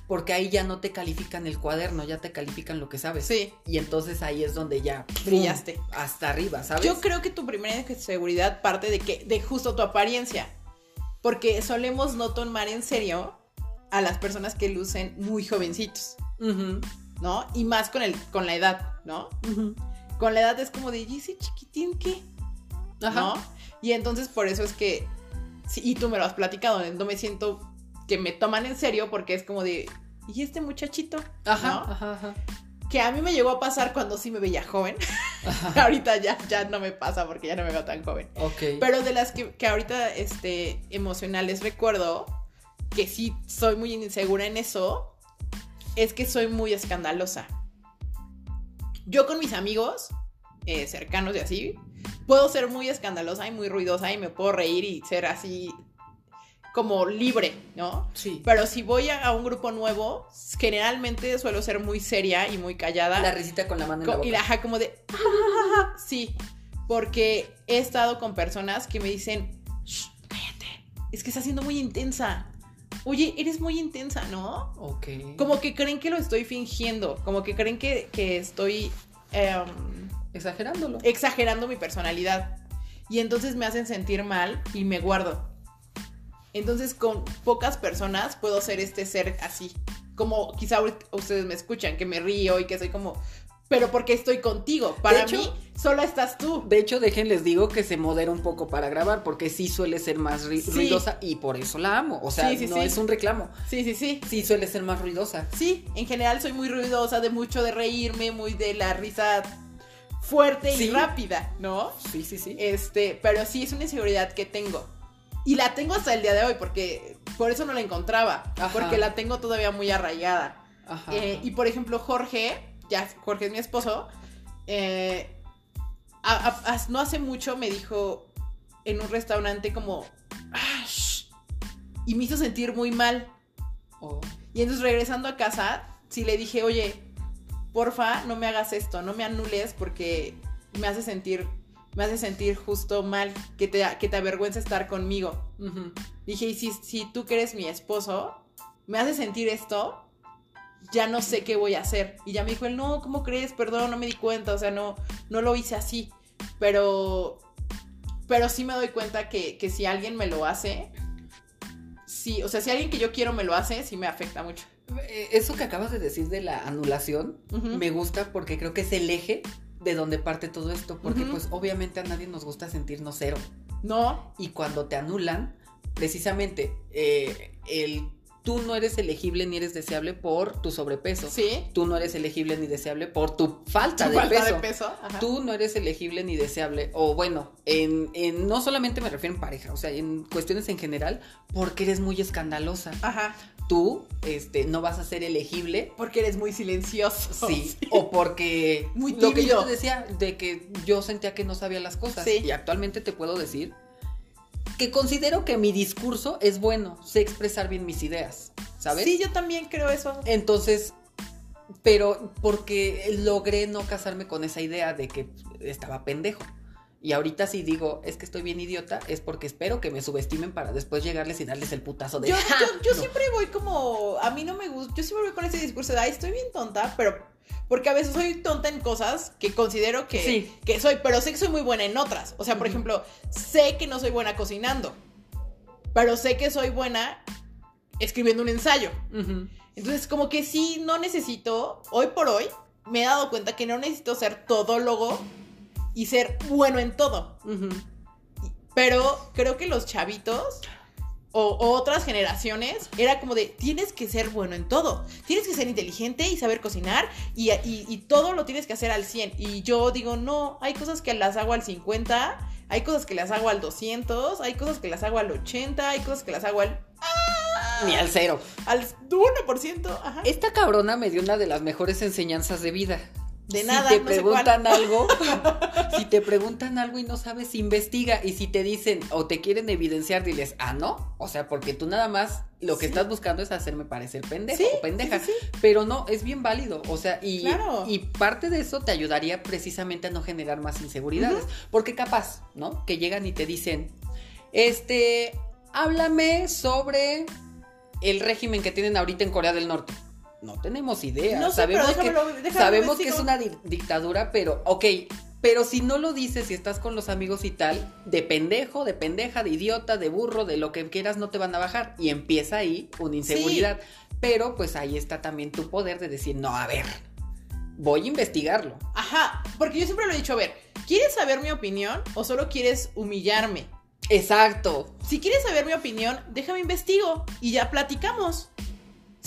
porque ahí ya no te califican el cuaderno, ya te califican lo que sabes. Sí. Y entonces ahí es donde ya ¡pum! Brillaste. hasta arriba, ¿sabes? Yo creo que tu primera inseguridad parte de que, de justo tu apariencia. Porque solemos no tomar en serio a las personas que lucen muy jovencitos, Ujú, ¿no? Y más con el, con la edad, ¿no? ujú. Con la edad es como de, ¿y ese chiquitín qué? Ajá. ¿No? Y entonces por eso es que, sí, y tú me lo has platicado, no me siento que me toman en serio porque es como de, ¿y este muchachito? Ajá, ¿No? ajá, ajá. Que a mí me llegó a pasar cuando sí me veía joven. ahorita ya, ya no me pasa porque ya no me veo tan joven. Ok. Pero de las que, que ahorita este, emocionales recuerdo, que sí soy muy insegura en eso, es que soy muy escandalosa. Yo con mis amigos eh, cercanos y así, puedo ser muy escandalosa y muy ruidosa y me puedo reír y ser así como libre, ¿no? sí. Pero si voy a, a un grupo nuevo, generalmente suelo ser muy seria y muy callada. La risita con la mano en la boca. y la ajá, como de. sí. Porque he estado con personas que me dicen, "Shh, cállate, es que estás siendo muy intensa. Oye, eres muy intensa, ¿no? Ok. Como que creen que lo estoy fingiendo, como que creen que, que estoy em, Exagerándolo. exagerando mi personalidad. Y entonces me hacen sentir mal y me guardo. Entonces con pocas personas puedo ser este ser así. Como quizá ustedes me escuchan, que me río y que soy como... Pero porque estoy contigo. Para hecho- mí, solo estás tú. De hecho, déjenles digo que se modera un poco para grabar, porque sí suele ser más Sí. ruidosa y por eso la amo. O sea, Sí, sí, no es un reclamo. Sí, sí, sí. Sí suele ser más ruidosa. Sí, en general soy muy ruidosa, de mucho de reírme, muy de la risa fuerte y rápida, ¿no? Sí, sí, sí. Este, pero sí es una inseguridad que tengo. Y la tengo hasta el día de hoy, porque por eso no la encontraba. Ajá. Porque la tengo todavía muy arraigada. Ajá. Eh, y por ejemplo, Jorge, ya Jorge es mi esposo, eh, a- a- a- no hace mucho me dijo en un restaurante como, "Ah, shh", y me hizo sentir muy mal. Oh. Y entonces regresando a casa, sí le dije, oye, porfa, no me hagas esto, no me anules porque me hace sentir, me hace sentir justo mal, que te, que te avergüenza estar conmigo. Dije, y si, si tú que eres mi esposo, me hace sentir esto, ya no sé qué voy a hacer. Y ya me dijo él, no, ¿cómo crees? Perdón, no me di cuenta, o sea, no, no lo hice así. Pero, pero sí me doy cuenta que, que si alguien me lo hace, sí, o sea, si alguien que yo quiero me lo hace, sí me afecta mucho. Eh, Eso que acabas de decir de la anulación me gusta porque creo que es el eje de donde parte todo esto. Porque, pues, obviamente a nadie nos gusta sentirnos cero. No, Y cuando te anulan, precisamente, eh, el tú no eres elegible ni eres deseable por tu sobrepeso. sí. Tú no eres elegible ni deseable por tu falta, Tu de, falta peso. de peso. ajá. Tú no eres elegible ni deseable. O bueno, en, en- no solamente me refiero en pareja, o sea, en cuestiones en general, porque eres muy escandalosa. Ajá. Tú este, no vas a ser elegible. Porque eres muy silencioso. Sí, o porque Muy lo que yo tímido. te decía de que yo sentía que no sabía las cosas Sí. y actualmente te puedo decir que considero que mi discurso es bueno, sé expresar bien mis ideas, ¿sabes? Sí, yo también creo eso. Entonces, pero porque logré no casarme con esa idea de que estaba pendejo. Y ahorita si digo, es que estoy bien idiota, es porque espero que me subestimen para después llegarles y darles el putazo de... Yo, "Ja". yo, yo No. siempre voy como, a mí no me gusta, yo siempre voy con ese discurso de, ay, estoy bien tonta, pero, porque a veces soy tonta en cosas que considero que, Sí. que soy, pero sé que soy muy buena en otras. O sea, por ejemplo, sé que no soy buena cocinando, pero sé que soy buena escribiendo un ensayo. Entonces, como que sí, no necesito, hoy por hoy, me he dado cuenta que no necesito ser todólogo y ser bueno en todo. Pero creo que los chavitos o, o otras generaciones era como de tienes que ser bueno en todo. Tienes que ser inteligente y saber cocinar y, y- y todo lo tienes que hacer al 100. Y yo digo, no, hay cosas que las hago al 50, hay cosas que las hago al 200, hay cosas que las hago al 80, hay cosas que las hago al, Ni al cero. al 1%. Ajá. Esta cabrona me dio una de las mejores enseñanzas de vida. De si nada, te no sé preguntan algo, si te preguntan algo y no sabes, investiga. Y si te dicen o te quieren evidenciar, diles, ah, no. O sea, porque tú nada más lo que Sí. estás buscando es hacerme parecer pendejo Sí, o pendeja. sí, Pero no, es bien válido. O sea, y, Claro. y parte de eso te ayudaría precisamente a no generar más inseguridades. Porque capaz, ¿no? Que llegan y te dicen, este, háblame sobre el régimen que tienen ahorita en Corea del Norte. No tenemos idea. No sé, sabemos pero que, déjamelo- sabemos que es una di- dictadura, pero, ok. Pero si no lo dices y estás con los amigos y tal, de pendejo, de pendeja, de idiota, de burro, de lo que quieras, no te van a bajar. Y empieza ahí una inseguridad. Pero pues ahí está también tu poder de decir, no, a ver, voy a investigarlo. Ajá, porque yo siempre lo he dicho, a ver, ¿quieres saber mi opinión o solo quieres humillarme? Exacto. Si quieres saber mi opinión, déjame investigo y ya platicamos.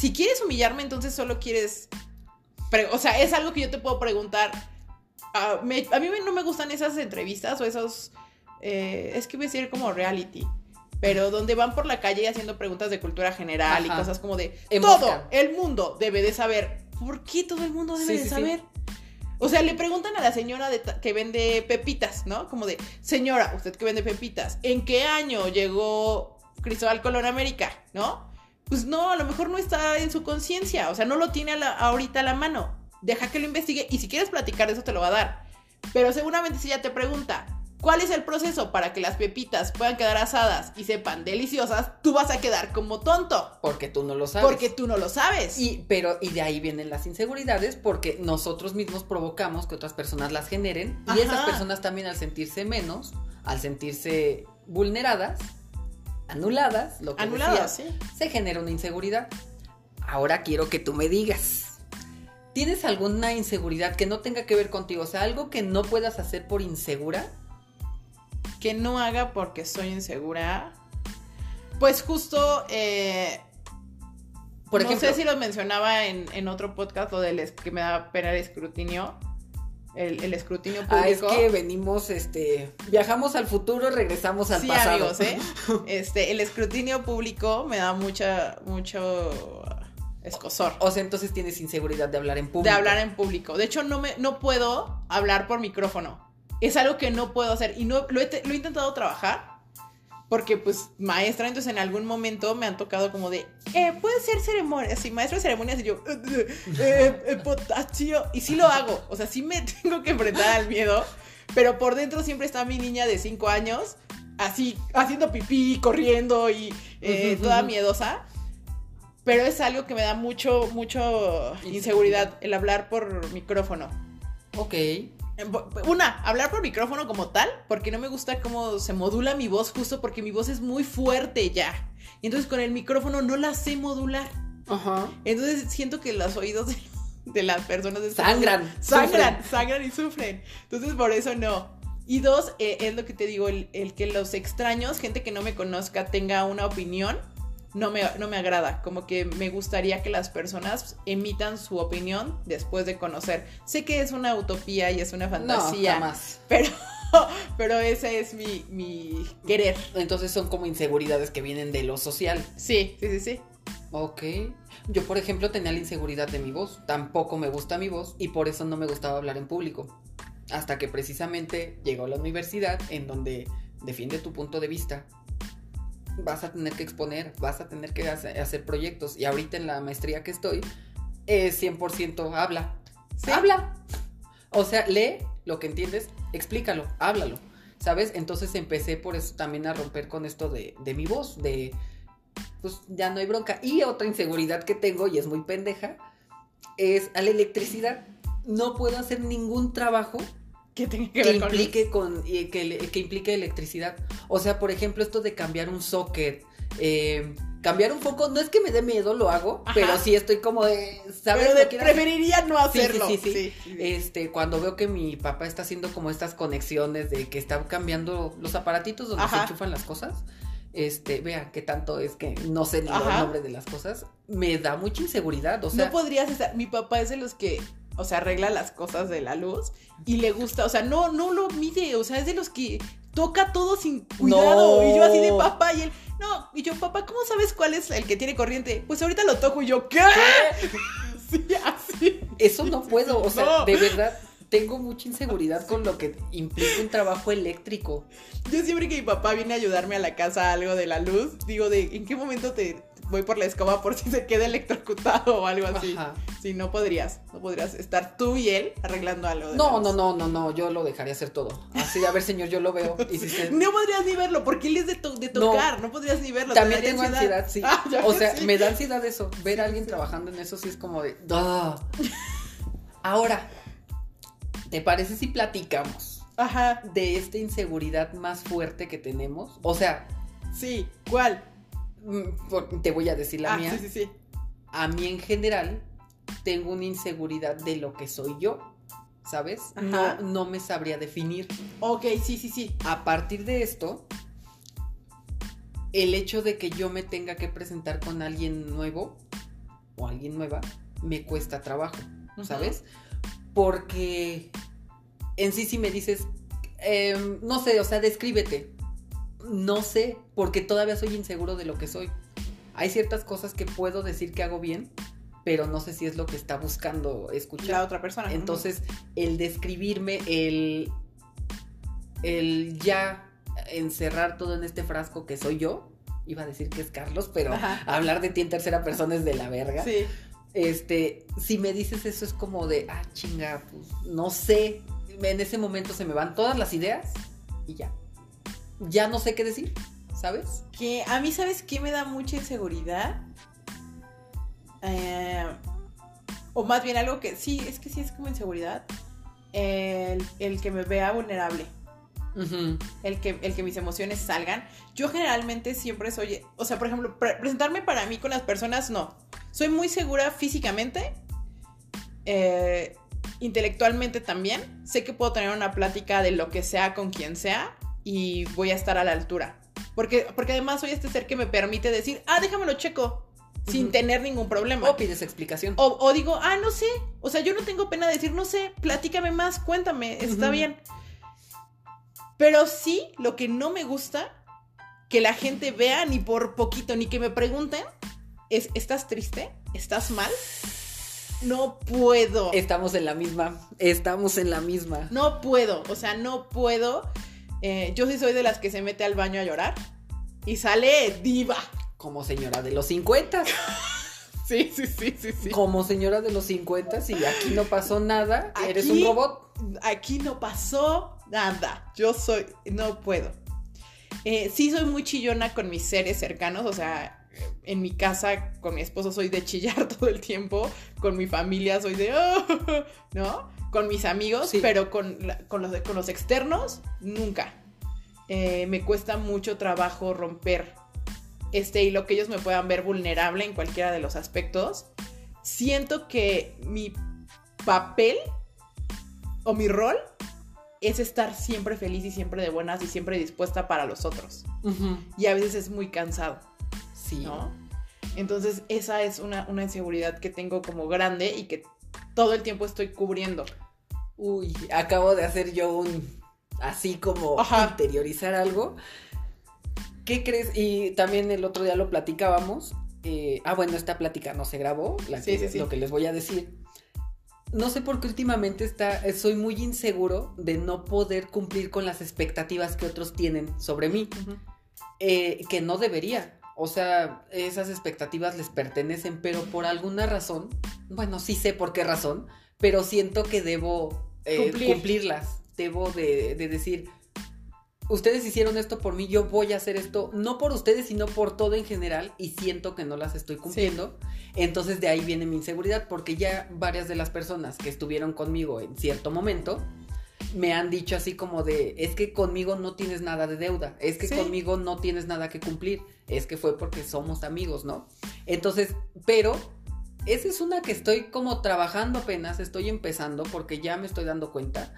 Si quieres humillarme, entonces solo quieres... o sea, es algo que yo te puedo preguntar. Ah, me- a mí no me gustan esas entrevistas o esos... eh, es que voy a decir como reality. Pero donde van por la calle haciendo preguntas de cultura general y cosas como de... Todo el mundo debe de saber. ¿Por qué todo el mundo debe Sí, de sí, sí. saber? O sea, le preguntan a la señora de que vende pepitas, ¿no? Como de, señora, usted que vende pepitas, ¿en qué año llegó Cristóbal Colón a América? ¿No? Pues no, a lo mejor no está en su conciencia, o sea, no lo tiene a la- ahorita a la mano. Deja que lo investigue y si quieres platicar de eso te lo va a dar. Pero seguramente si ella te pregunta, ¿cuál es el proceso para que las pepitas puedan quedar asadas y sepan deliciosas? Tú vas a quedar como tonto. Porque tú no lo sabes. Porque tú no lo sabes. Y, pero, y de ahí vienen las inseguridades porque nosotros mismos provocamos que otras personas las generen. Y esas personas también al sentirse menos, al sentirse vulneradas, anuladas, lo que Anuladas, sí. se genera una inseguridad. Ahora quiero que tú me digas. ¿Tienes alguna inseguridad que no tenga que ver contigo? O sea, algo que no puedas hacer por insegura. Que no haga porque soy insegura. Pues justo, eh, Por no ejemplo, sé si lo mencionaba en, en otro podcast, lo del que me da pena el escrutinio. El, el escrutinio público. ah, es que venimos, este, viajamos al futuro, regresamos al sí, pasado. amigos, ¿eh? Este, el escrutinio público me da mucha, mucho escosor. O sea, entonces tienes inseguridad de hablar en público. De hablar en público. De hecho, no, me, no puedo hablar por micrófono. Es algo que no puedo hacer. Y no lo he, lo he intentado trabajar. Porque, pues, maestra, entonces en algún momento me han tocado como de, eh, puede ser ceremonia, sí, maestro de ceremonias, y yo, eh, eh, eh, eh, potasio, y sí lo hago, o sea, sí me tengo que enfrentar al miedo, pero por dentro siempre está mi niña de 5 años, así, haciendo pipí, corriendo y eh, toda miedosa, pero es algo que me da mucho, mucho inseguridad el hablar por micrófono. Ok. Una, hablar por micrófono como tal, porque no me gusta cómo se modula mi voz, justo porque mi voz es muy fuerte ya. Y entonces con el micrófono no la sé modular. Ajá. Entonces siento que los oídos de, de las personas de- Sangran, Sangran, sufren. sangran y sufren. Entonces por eso no. Y dos, eh, es lo que te digo, el, el que los extraños, gente que no me conozca, tenga una opinión, no me, no me agrada. Como que me gustaría que las personas emitan su opinión después de conocer. Sé que es una utopía y es una fantasía, No, jamás. pero, pero ese es mi, mi querer. Entonces son como inseguridades que vienen de lo social. Sí, sí, sí, sí. Ok. Yo, por ejemplo, tenía la inseguridad de mi voz. Tampoco me gusta mi voz y por eso no me gustaba hablar en público. Hasta que precisamente llegó a la universidad en donde defiende tu punto de vista. Vas a tener que exponer, vas a tener que hace- hacer proyectos. Y ahorita en la maestría que estoy, es 100% habla. Sí. Habla. O sea, lee lo que entiendes, explícalo, háblalo. ¿Sabes? Entonces empecé por eso también a romper con esto de, de mi voz, de pues ya no hay bronca. Y otra inseguridad que tengo, y es muy pendeja, es a la electricidad. No puedo hacer ningún trabajo Que tenga que que ver implique con y que, que implique electricidad. O sea, por ejemplo, esto de cambiar un socket, eh, cambiar un foco, no es que me dé miedo, lo hago, Ajá. pero sí estoy como de, ¿sabes? Pero de- hacer. preferiría no sí, hacerlo. sí, sí. sí, sí. Este, cuando veo que mi papá está haciendo como estas conexiones de que está cambiando los aparatitos donde Ajá. se enchufan las cosas, este, vean qué tanto es que no sé ni el nombre de las cosas, me da mucha inseguridad, o sea, no podrías estar. Mi papá es de los que, o sea, arregla las cosas de la luz y le gusta, o sea, no, no lo mide, o sea, es de los que toca todo sin cuidado. No. Y yo así de papá y él, no, y yo, papá, ¿cómo sabes cuál es el que tiene corriente? Pues ahorita lo toco y yo, ¿qué? Sí, así. eso no puedo, o sea, No. de verdad tengo mucha inseguridad con lo que implica un trabajo eléctrico. Yo siempre que mi papá viene a ayudarme a la casa algo de la luz, digo de, ¿en qué momento te voy por la escoba por si se queda electrocutado o algo así? Ajá. Sí, no podrías, no podrías estar tú y él arreglando algo. de No, no, no, no, no, yo lo dejaría hacer todo. Así, a ver, señor, yo lo veo. Y si se- No podrías ni verlo, porque él es de, to- de tocar, no, podrías ni verlo. También tengo ansiedad, sí. Ah, o sea, sí. me da ansiedad eso. Ver a alguien trabajando en eso sí es como de. "Ah". Ahora, ¿te parece si platicamos Ajá, de esta inseguridad más fuerte que tenemos? O sea, sí, ¿cuál? Mm, te voy a decir la ah, mía. sí, sí, sí. A mí en general tengo una inseguridad de lo que soy yo. ¿Sabes? No, Ajá. no me sabría definir. Ok, sí, sí, sí. A partir de esto, el hecho de que yo me tenga que presentar con alguien nuevo o alguien nueva me cuesta trabajo. ¿sabes? Porque en sí si me dices, em, no sé, o sea, descríbete. No sé, porque todavía soy inseguro de lo que soy. Hay ciertas cosas que puedo decir que hago bien, pero no sé si es lo que está buscando escuchar. La otra persona. Entonces, el describirme, el, el ya encerrar todo en este frasco que soy yo, iba a decir que es Carlos, pero Ajá. hablar de ti en tercera persona es de la verga. Sí. Este, si me dices eso es como de, ah, chinga, pues no sé, en ese momento se me van todas las ideas y ya. Ya no sé qué decir, ¿sabes? Que a mí, ¿sabes qué me da mucha inseguridad? Eh, o más bien algo que sí, es que sí es como inseguridad. El, el que me vea vulnerable. El que, el que mis emociones salgan. Yo generalmente siempre soy, o sea, por ejemplo, pre- presentarme para mí con las personas, no. Soy muy segura físicamente, eh, intelectualmente también. Sé que puedo tener una plática de lo que sea con quien sea y voy a estar a la altura. Porque, porque además soy este ser que me permite decir, ah, déjamelo checo, sin tener ningún problema. O pides explicación. O, o digo, ah, no sé. O sea, yo no tengo pena de decir, no sé, platícame más, cuéntame, está bien. Pero sí, lo que no me gusta, que la gente vea ni por poquito, ni que me pregunten, es, ¿estás triste? ¿Estás mal? No puedo. Estamos en la misma. Estamos en la misma. No puedo. O sea, no puedo. Eh, yo sí soy de las que se mete al baño a llorar y sale diva. Como señora de los 50. Sí, sí, sí, sí, sí. Como señora de los 50, si aquí no pasó nada, eres un Aquí- robot. aquí no pasó nada. Yo soy, no puedo. Eh, sí soy muy chillona con mis seres cercanos, o sea, en mi casa con mi esposo soy de chillar todo el tiempo, con mi familia soy de, "Oh", ¿no? Con mis amigos, Sí. pero con, con, los, con los externos, nunca. Eh, me cuesta mucho trabajo romper este hilo, que ellos me puedan ver vulnerable en cualquiera de los aspectos. Siento que mi papel o mi rol es estar siempre feliz y siempre de buenas y siempre dispuesta para los otros. Y a veces es muy cansado, Sí. ¿no? Entonces esa es una, una inseguridad que tengo como grande y que todo el tiempo estoy cubriendo. Uy, acabo de hacer yo un. Así como Ajá. interiorizar algo. ¿Qué crees? Y también el otro día lo platicábamos. eh, ah, bueno, esta plática no se grabó. La Sí, que- sí, sí. Lo que les voy a decir. No sé por qué últimamente está, eh, soy muy inseguro de no poder cumplir con las expectativas que otros tienen sobre mí. eh, que no debería. O sea, esas expectativas les pertenecen, pero por alguna razón, bueno, sí sé por qué razón, pero siento que debo eh, Cumplir. cumplirlas. Debo de, de decir, ustedes hicieron esto por mí, yo voy a hacer esto, no por ustedes, sino por todo en general, y siento que no las estoy cumpliendo. Entonces de ahí viene mi inseguridad, porque ya varias de las personas que estuvieron conmigo en cierto momento, me han dicho así como de, es que conmigo no tienes nada de deuda, es que Sí. conmigo no tienes nada que cumplir, es que fue porque somos amigos, ¿no? Entonces, pero esa es una que estoy como trabajando apenas, estoy empezando porque ya me estoy dando cuenta,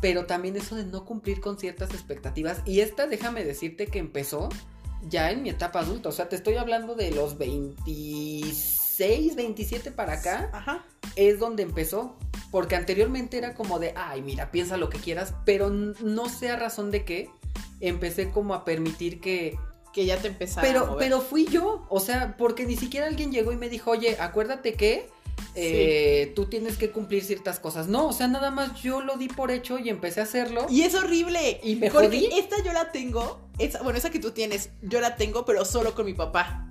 pero también eso de no cumplir con ciertas expectativas, y esta déjame decirte que empezó ya en mi etapa adulta, o sea, te estoy hablando de los 26, 27 para acá, Ajá. es donde empezó. Porque anteriormente era como de, ay, mira, piensa lo que quieras, pero no sé a razón de qué. Empecé como a permitir que... Que ya te empezara a Pero, mover. pero fui yo, o sea, porque ni siquiera alguien llegó y me dijo, oye, acuérdate que eh, tú tienes que cumplir ciertas cosas. No, o sea, nada más yo lo di por hecho y empecé a hacerlo. Y es horrible. Y me Porque jodí. esta yo la tengo. Esa, bueno, esa que tú tienes, yo la tengo, pero solo con mi papá.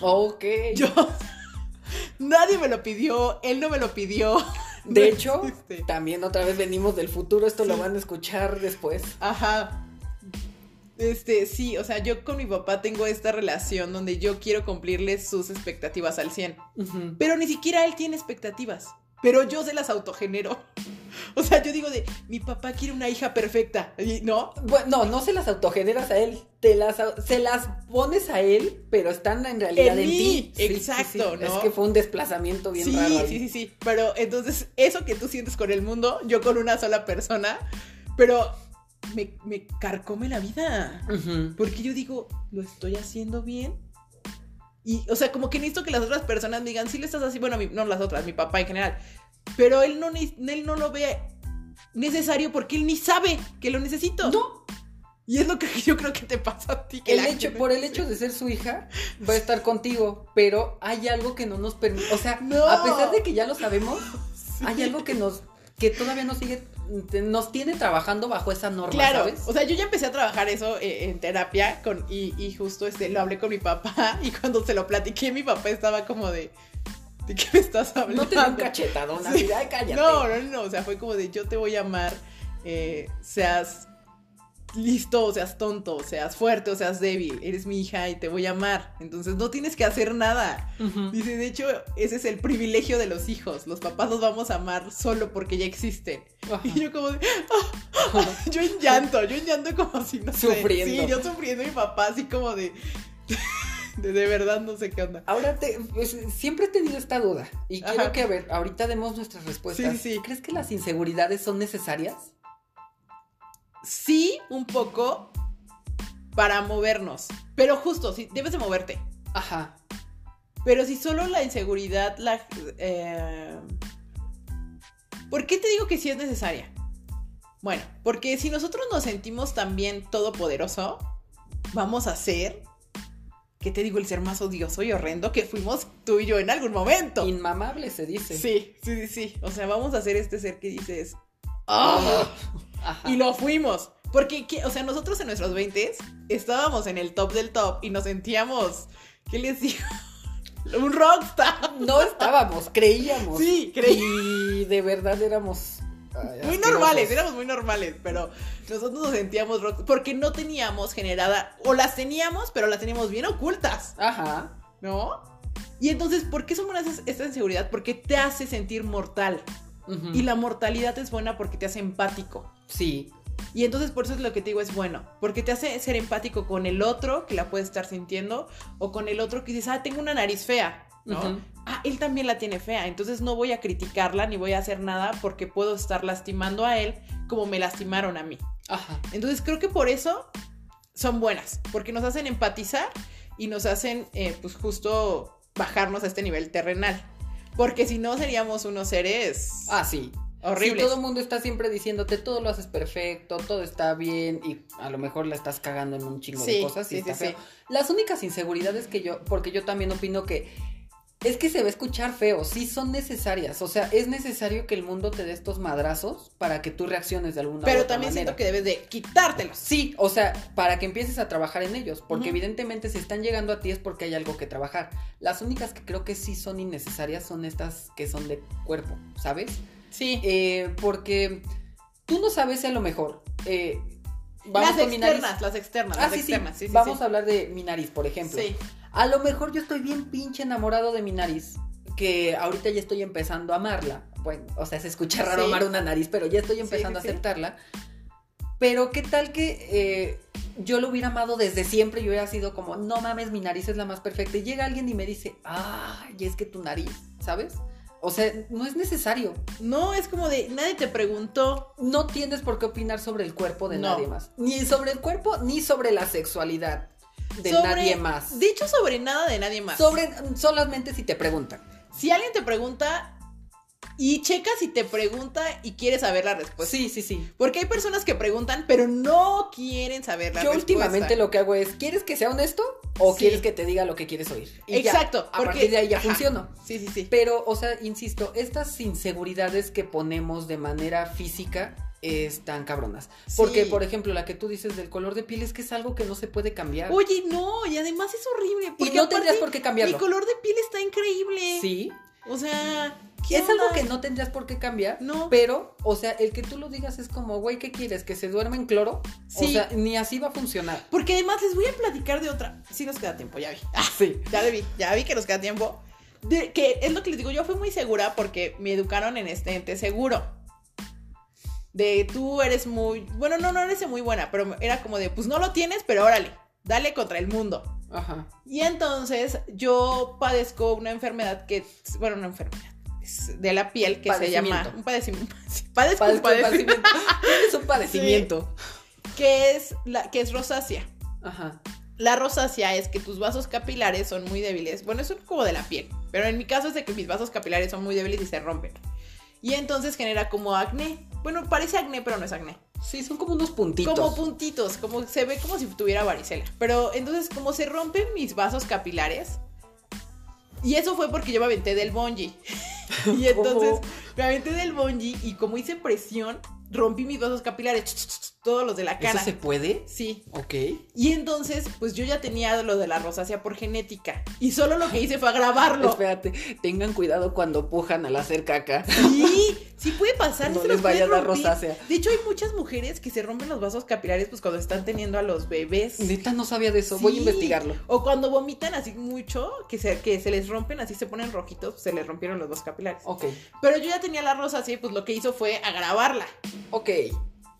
Ok. Yo. Nadie me lo pidió, él no me lo pidió. de hecho, también otra vez venimos del futuro, esto lo van a escuchar después. Ajá. Este, sí, o sea, yo con mi papá tengo esta relación donde yo quiero cumplirle sus expectativas al 100. Ujú. Pero ni siquiera él tiene expectativas. Pero yo se las autogenero. O sea, yo digo de, mi papá quiere una hija perfecta. Y, ¿No? Bueno, no, no se las autogeneras a él, te las, se las pones a él, pero están en realidad En en, mí, ti. Sí, sí, exacto, sí. ¿no? Es que fue un desplazamiento bien raro. sí, sí, sí. Pero entonces, eso que tú sientes con el mundo, yo con una sola persona, pero me, me carcome la vida. Porque yo digo, ¿lo estoy haciendo bien? Y, o sea, como que necesito que las otras personas me digan, sí le estás así, bueno, mi- no las otras, mi papá en general. Pero él no, él no lo ve necesario porque él ni sabe que lo necesito. No, Y es lo que yo creo que te pasa a ti. Que el hecho, por el hecho de ser su hija, va a estar contigo, pero hay algo que no nos permite, o sea, No. a pesar de que ya lo sabemos, Sí. hay algo que nos, que todavía nos sigue, nos tiene trabajando bajo esa norma, Claro, ¿sabes? o sea, yo ya empecé a trabajar eso eh, en terapia con, y, y justo este, lo hablé con mi papá y cuando se lo platiqué, mi papá estaba como de, ¿de qué me estás hablando? no te un cachetadón Sí. cállate. No, no, no, o sea, fue como de yo te voy a amar eh, seas listo, o seas tonto, o seas fuerte, o seas débil. Eres mi hija y te voy a amar. Entonces no tienes que hacer nada. Dice, de hecho, ese es el privilegio de los hijos. Los papás los vamos a amar solo porque ya existen. Y yo como de, ah, yo en llanto, yo en llanto como si no Sufriendo. Sí, yo sufriendo y mi papá así como de... De, de, verdad no sé qué onda. Ahora te, pues, siempre he tenido esta duda y quiero que a ver, ahorita demos nuestras respuestas. Sí, sí. ¿Crees que las inseguridades son necesarias? Sí, un poco para movernos. Pero justo, sí, debes de moverte. Ajá. Pero si solo la inseguridad, la... Eh... ¿Por qué te digo que sí es necesaria? Bueno, porque si nosotros nos sentimos también todopoderoso, vamos a ser, ¿qué te digo? El ser más odioso y horrendo que fuimos tú y yo en algún momento. Inmamable se dice. Sí, sí, sí, sí. O sea, vamos a ser este ser que dices, ¡Oh! Y lo fuimos. Porque, o sea, nosotros en nuestros 20 estábamos en el top del top y nos sentíamos, ¿qué les digo? Un rockstar. No estábamos, creíamos. Sí, creíamos. Y de verdad éramos muy normales, éramos muy normales, pero nosotros nos sentíamos rock porque no teníamos generada, o las teníamos, pero las teníamos bien ocultas. Ajá. ¿No? Y entonces, ¿por qué buenas esta inseguridad? Porque te hace sentir mortal. Y la mortalidad es buena porque te hace empático. Sí. Y entonces por eso es lo que te digo es bueno, porque te hace ser empático con el otro que la puede estar sintiendo o con el otro que dices, ah, tengo una nariz fea, ¿no? Ah, él también la tiene fea, entonces no voy a criticarla ni voy a hacer nada porque puedo estar lastimando a él como me lastimaron a mí. Ajá. Entonces creo que por eso son buenas, porque nos hacen empatizar y nos hacen, eh, pues justo bajarnos a este nivel terrenal. Porque si no seríamos unos seres. Ah, sí. Horribles. Si todo el mundo está siempre diciéndote todo lo haces perfecto, todo está bien y a lo mejor la estás cagando en un chingo de cosas y sí, está feo. Las únicas inseguridades que yo, porque yo también opino que es que se va a escuchar feo, sí son necesarias. O sea, es necesario que el mundo te dé estos madrazos para que tú reacciones de alguna Pero u otra también siento que debes de quitártelos. Sí, o sea, para que empieces a trabajar en ellos. Porque evidentemente si están llegando a ti es porque hay algo que trabajar. Las únicas que creo que sí son innecesarias son estas que son de cuerpo, ¿sabes? Sí. Eh, porque tú no sabes si a lo mejor. Eh, las externas, las externas, ah, las externas. Sí, Vamos a hablar de mi nariz, por ejemplo. Sí. A lo mejor yo estoy bien pinche enamorado de mi nariz, que ahorita ya estoy empezando a amarla. Bueno, o sea, se escucha raro amar una nariz, pero ya estoy empezando a aceptarla. Pero qué tal que eh, yo lo hubiera amado desde siempre y hubiera sido como, no mames, mi nariz es la más perfecta. Y llega alguien y me dice, ay, es que tu nariz, ¿sabes? O sea, no es necesario. No, es como de, nadie te preguntó. No tienes por qué opinar sobre el cuerpo de nadie más. Ni sobre el cuerpo, ni sobre la sexualidad de nadie más. Dicho sobre nada de nadie más. Sobre, solamente si te preguntan. Si alguien te pregunta, y checa si te pregunta y quieres saber la respuesta. Sí, sí, sí. Porque hay personas que preguntan, pero no quieren saber la Yo respuesta. Yo últimamente lo que hago es, ¿quieres que sea honesto o quieres que te diga lo que quieres oír? Exacto. a partir de ahí ya funciona. Sí, sí, sí. Pero, o sea, insisto, estas inseguridades que ponemos de manera física están cabronas. Porque, por ejemplo, la que tú dices del color de piel es que es algo que no se puede cambiar. Oye, no, y además es horrible. Porque y no tendrías por qué cambiarlo. El color de piel está increíble. Sí. O sea, es algo que no tendrías por qué cambiar. No. Pero, o sea, el que tú lo digas es como, güey, ¿qué quieres? ¿Que se duerma en cloro? Sí. O sea, ni así va a funcionar. Porque además les voy a platicar de otra. Sí nos queda tiempo, ya vi. Ah, sí. Ya vi, ya vi que nos queda tiempo. De, que es lo que les digo, yo fui muy segura porque me educaron en este ente seguro. De tú eres muy. Bueno, no, no eres muy buena, pero era como de, pues no lo tienes, pero órale, dale contra el mundo. Ajá. Y entonces yo padezco una enfermedad que. Bueno, una enfermedad de la piel que se llama un padecimiento. Padezco, un padecimiento. es un padecimiento. que es la que es rosácea. Ajá. La rosácea es que tus vasos capilares son muy débiles. Bueno, es como de la piel, pero en mi caso es de que mis vasos capilares son muy débiles y se rompen. Y entonces genera como acné. Bueno, parece acné, pero no es acné. Sí, son como unos puntitos. Como puntitos, como se ve como si tuviera varicela. Pero entonces, como se rompen mis vasos capilares, y eso fue porque yo me aventé del bungee. y entonces me aventé del bungee y como hice presión, rompí mis vasos capilares, todos los de la cara. ¿Eso se puede? Sí. Ok. Y entonces, pues yo ya tenía lo de la rosácea por genética. Y solo lo que hice fue agravarlo. Espérate, tengan cuidado cuando pujan al hacer caca. Sí, Sí puede pasar. No se les vaya a dar rosácea. De hecho, hay muchas mujeres que se rompen los vasos capilares pues cuando están teniendo a los bebés. Neta no sabía de eso, voy a investigarlo. O cuando vomitan así mucho, que se, que se les rompen, así se ponen rojitos, se les rompieron los vasos capilares. Ok, Pero yo ya tenía la rosa así, pues lo que hizo fue agravarla. ok.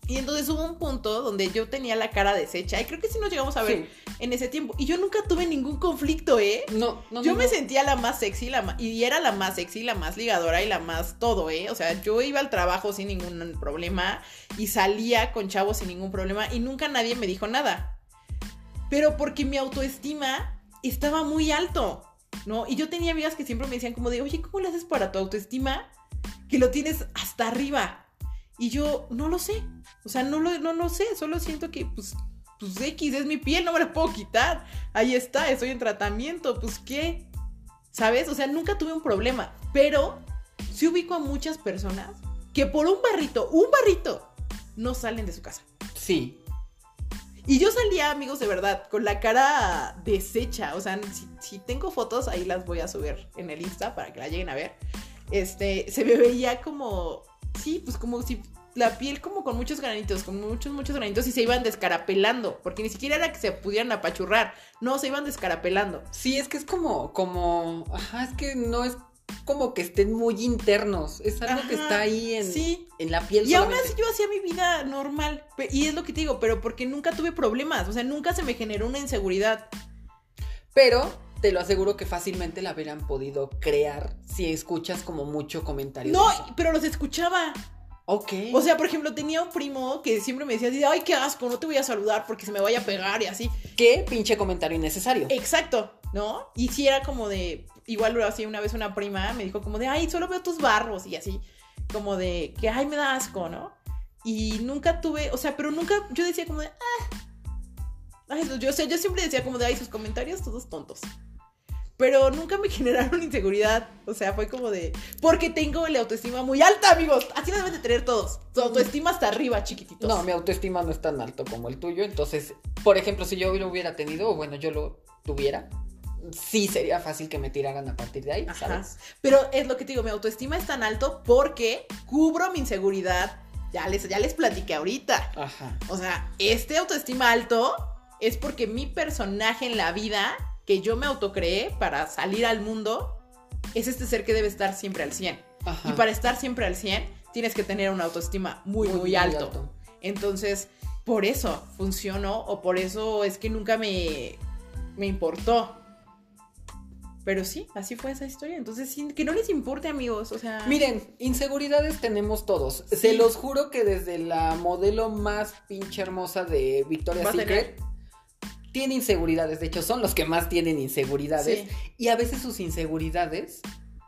Y entonces hubo un punto donde yo tenía la cara deshecha. Y creo que sí nos llegamos a ver en ese tiempo. Y yo nunca tuve ningún conflicto, ¿eh? No, no, yo no, me no. sentía la más sexy la y era la más sexy, la más ligadora y la más todo, ¿eh? O sea, yo iba al trabajo sin ningún problema y salía con chavos sin ningún problema y nunca nadie me dijo nada. Pero porque mi autoestima estaba muy alto, ¿no? Y yo tenía amigas que siempre me decían como de, oye, ¿cómo le haces para tu autoestima? Que lo tienes hasta arriba. Y yo no lo sé. O sea, no lo, no lo sé. Solo siento que, pues, pues X es mi piel, no me la puedo quitar. Ahí está, estoy en tratamiento. Pues, ¿qué? ¿Sabes? O sea, nunca tuve un problema. Pero sí ubico a muchas personas que por un barrito, un barrito, no salen de su casa. Sí, Y yo salía, amigos, de verdad, con la cara deshecha. O sea, si, si tengo fotos, ahí las voy a subir en el Insta para que la lleguen a ver. Este, se me veía como, sí, pues como si la piel como con muchos granitos, con muchos, muchos granitos y se iban descarapelando, porque ni siquiera era que se pudieran apachurrar, no, se iban descarapelando. sí, es que es como, como, ajá, es que no es como que estén muy internos, es algo que está ahí en, Sí, en la piel y aún así yo hacía mi vida normal, y es lo que te digo, pero porque nunca tuve problemas, o sea, nunca se me generó una inseguridad. Pero te lo aseguro que fácilmente la hubieran podido crear si escuchas como mucho comentario. No, pero los escuchaba. Ok. O sea, por ejemplo, tenía un primo que siempre me decía así, de, ay, qué asco, no te voy a saludar porque se me vaya a pegar y así. qué pinche comentario innecesario. Exacto, ¿no? Y si era como de, igual lo hacía una vez una prima, me dijo como de, ay, solo veo tus barros y así, como de, que, ay, me da asco, ¿no? Y nunca tuve, o sea, pero nunca, yo decía como de, ah. Ay, yo, o sea, yo siempre decía como de, ay, sus comentarios todos tontos. Pero nunca me generaron inseguridad. O sea, fue como de. Porque tengo la autoestima muy alta, amigos. Así la deben de tener todos. Su autoestima hasta arriba, chiquititos. No, mi autoestima no es tan alto como el tuyo. Entonces, por ejemplo, si yo lo hubiera tenido, o bueno, yo lo tuviera, sí sería fácil que me tiraran a partir de ahí, Ajá. ¿sabes? Pero es lo que te digo, mi autoestima es tan alto porque cubro mi inseguridad. Ya les, ya les platiqué ahorita. Ajá. O sea, este autoestima alto es porque mi personaje en la vida que yo me autocreé para salir al mundo es este ser que debe estar siempre al 100. Ajá. Y para estar siempre al 100 tienes que tener una autoestima muy, muy, alto. Entonces, por eso funcionó o por eso es que nunca me, me importó. Pero sí, así fue esa historia. Entonces, sí, que no les importe, amigos. O sea. Miren, inseguridades tenemos todos. Sí. Se los juro que desde la modelo más pinche hermosa de Victoria's Va a Secret tiene inseguridades. De hecho, son los que más tienen inseguridades. Sí. Y a veces sus inseguridades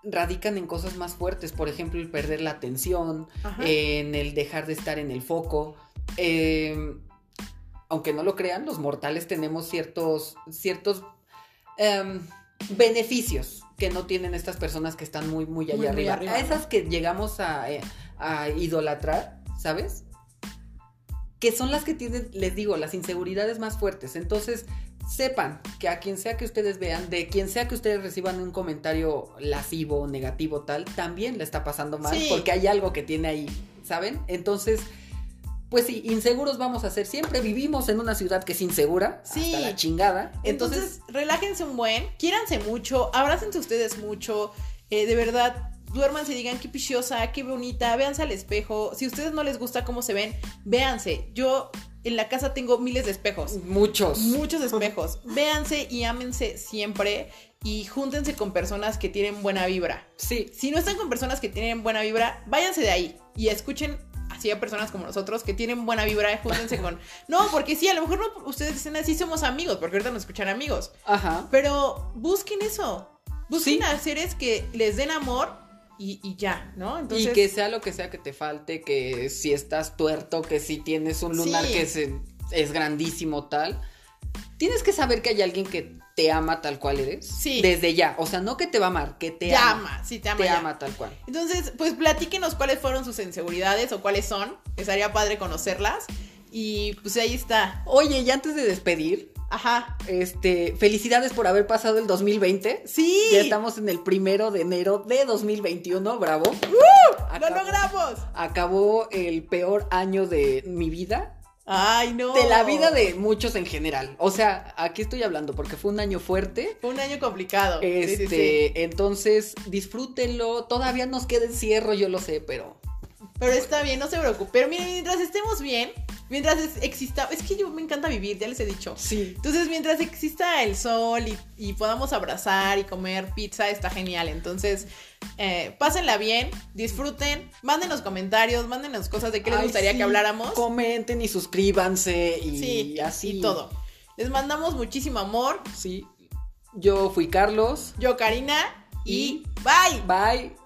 radican en cosas más fuertes. Por ejemplo, el perder la atención, Ajá. en el dejar de estar en el foco. Eh, aunque no lo crean, los mortales tenemos ciertos, ciertos em, beneficios que no tienen estas personas que están muy, muy allá Muy, muy arriba. A esas que llegamos a, eh, a idolatrar, ¿sabes? Que son las que tienen, les digo, las inseguridades más fuertes. Entonces, sepan que a quien sea que ustedes vean, de quien sea que ustedes reciban un comentario lascivo, negativo, tal, también le está pasando mal Sí. porque hay algo que tiene ahí, ¿saben? Entonces, pues sí, inseguros vamos a ser siempre. Vivimos en una ciudad que es insegura, Sí. hasta la chingada. Entonces, Entonces, relájense un buen, quiéranse mucho, abrácense ustedes mucho, eh, de verdad, duérmanse y digan qué pichiosa, qué bonita, véanse al espejo. Si a ustedes no les gusta cómo se ven, véanse. Yo en la casa tengo miles de espejos. muchos. Muchos espejos. Véanse y ámense siempre y júntense con personas que tienen buena vibra. Sí, Si no están con personas que tienen buena vibra, váyanse de ahí y escuchen así a personas como nosotros que tienen buena vibra y júntense con... No, porque sí, a lo mejor no, ustedes dicen así somos amigos, porque ahorita nos escuchan amigos. ajá. Pero busquen eso. Busquen Sí. a seres que les den amor y, y ya, ¿no? Entonces, y que sea lo que sea que te falte, que si estás tuerto, que si tienes un lunar Sí. que es, es grandísimo tal, tienes que saber que hay alguien que te ama tal cual eres. Sí. Desde ya. O sea, no que te va a amar, que te ya ama. ama, sí, te ama. Te ya. ama tal cual. Entonces, pues platíquenos cuáles fueron sus inseguridades o cuáles son. Estaría padre conocerlas. Y pues ahí está. Oye, y antes de despedir, Ajá. este, felicidades por haber pasado el 2020. Sí. Ya estamos en el primero de enero de 2021, bravo. ¡Lo logramos! Acabó el peor año de mi vida. Ay, no. De la vida de muchos en general. O sea, aquí estoy hablando porque fue un año fuerte. Fue un año complicado. Este, Sí, sí, sí. entonces disfrútenlo. Todavía nos queda encierro, yo lo sé, pero Pero está bien, no se preocupe. Pero miren, mientras estemos bien, mientras es- exista. Es que yo me encanta vivir, ya les he dicho. sí. Entonces, mientras exista el sol y, y podamos abrazar y comer pizza, está genial. Entonces, eh, pásenla bien, disfruten, mándenos comentarios, mándenos cosas de qué les Ay, gustaría sí, que habláramos. Comenten y suscríbanse y sí, así. y todo. Les mandamos muchísimo amor. Sí. Yo fui Carlos. Yo, Karina, y Y- bye. Bye.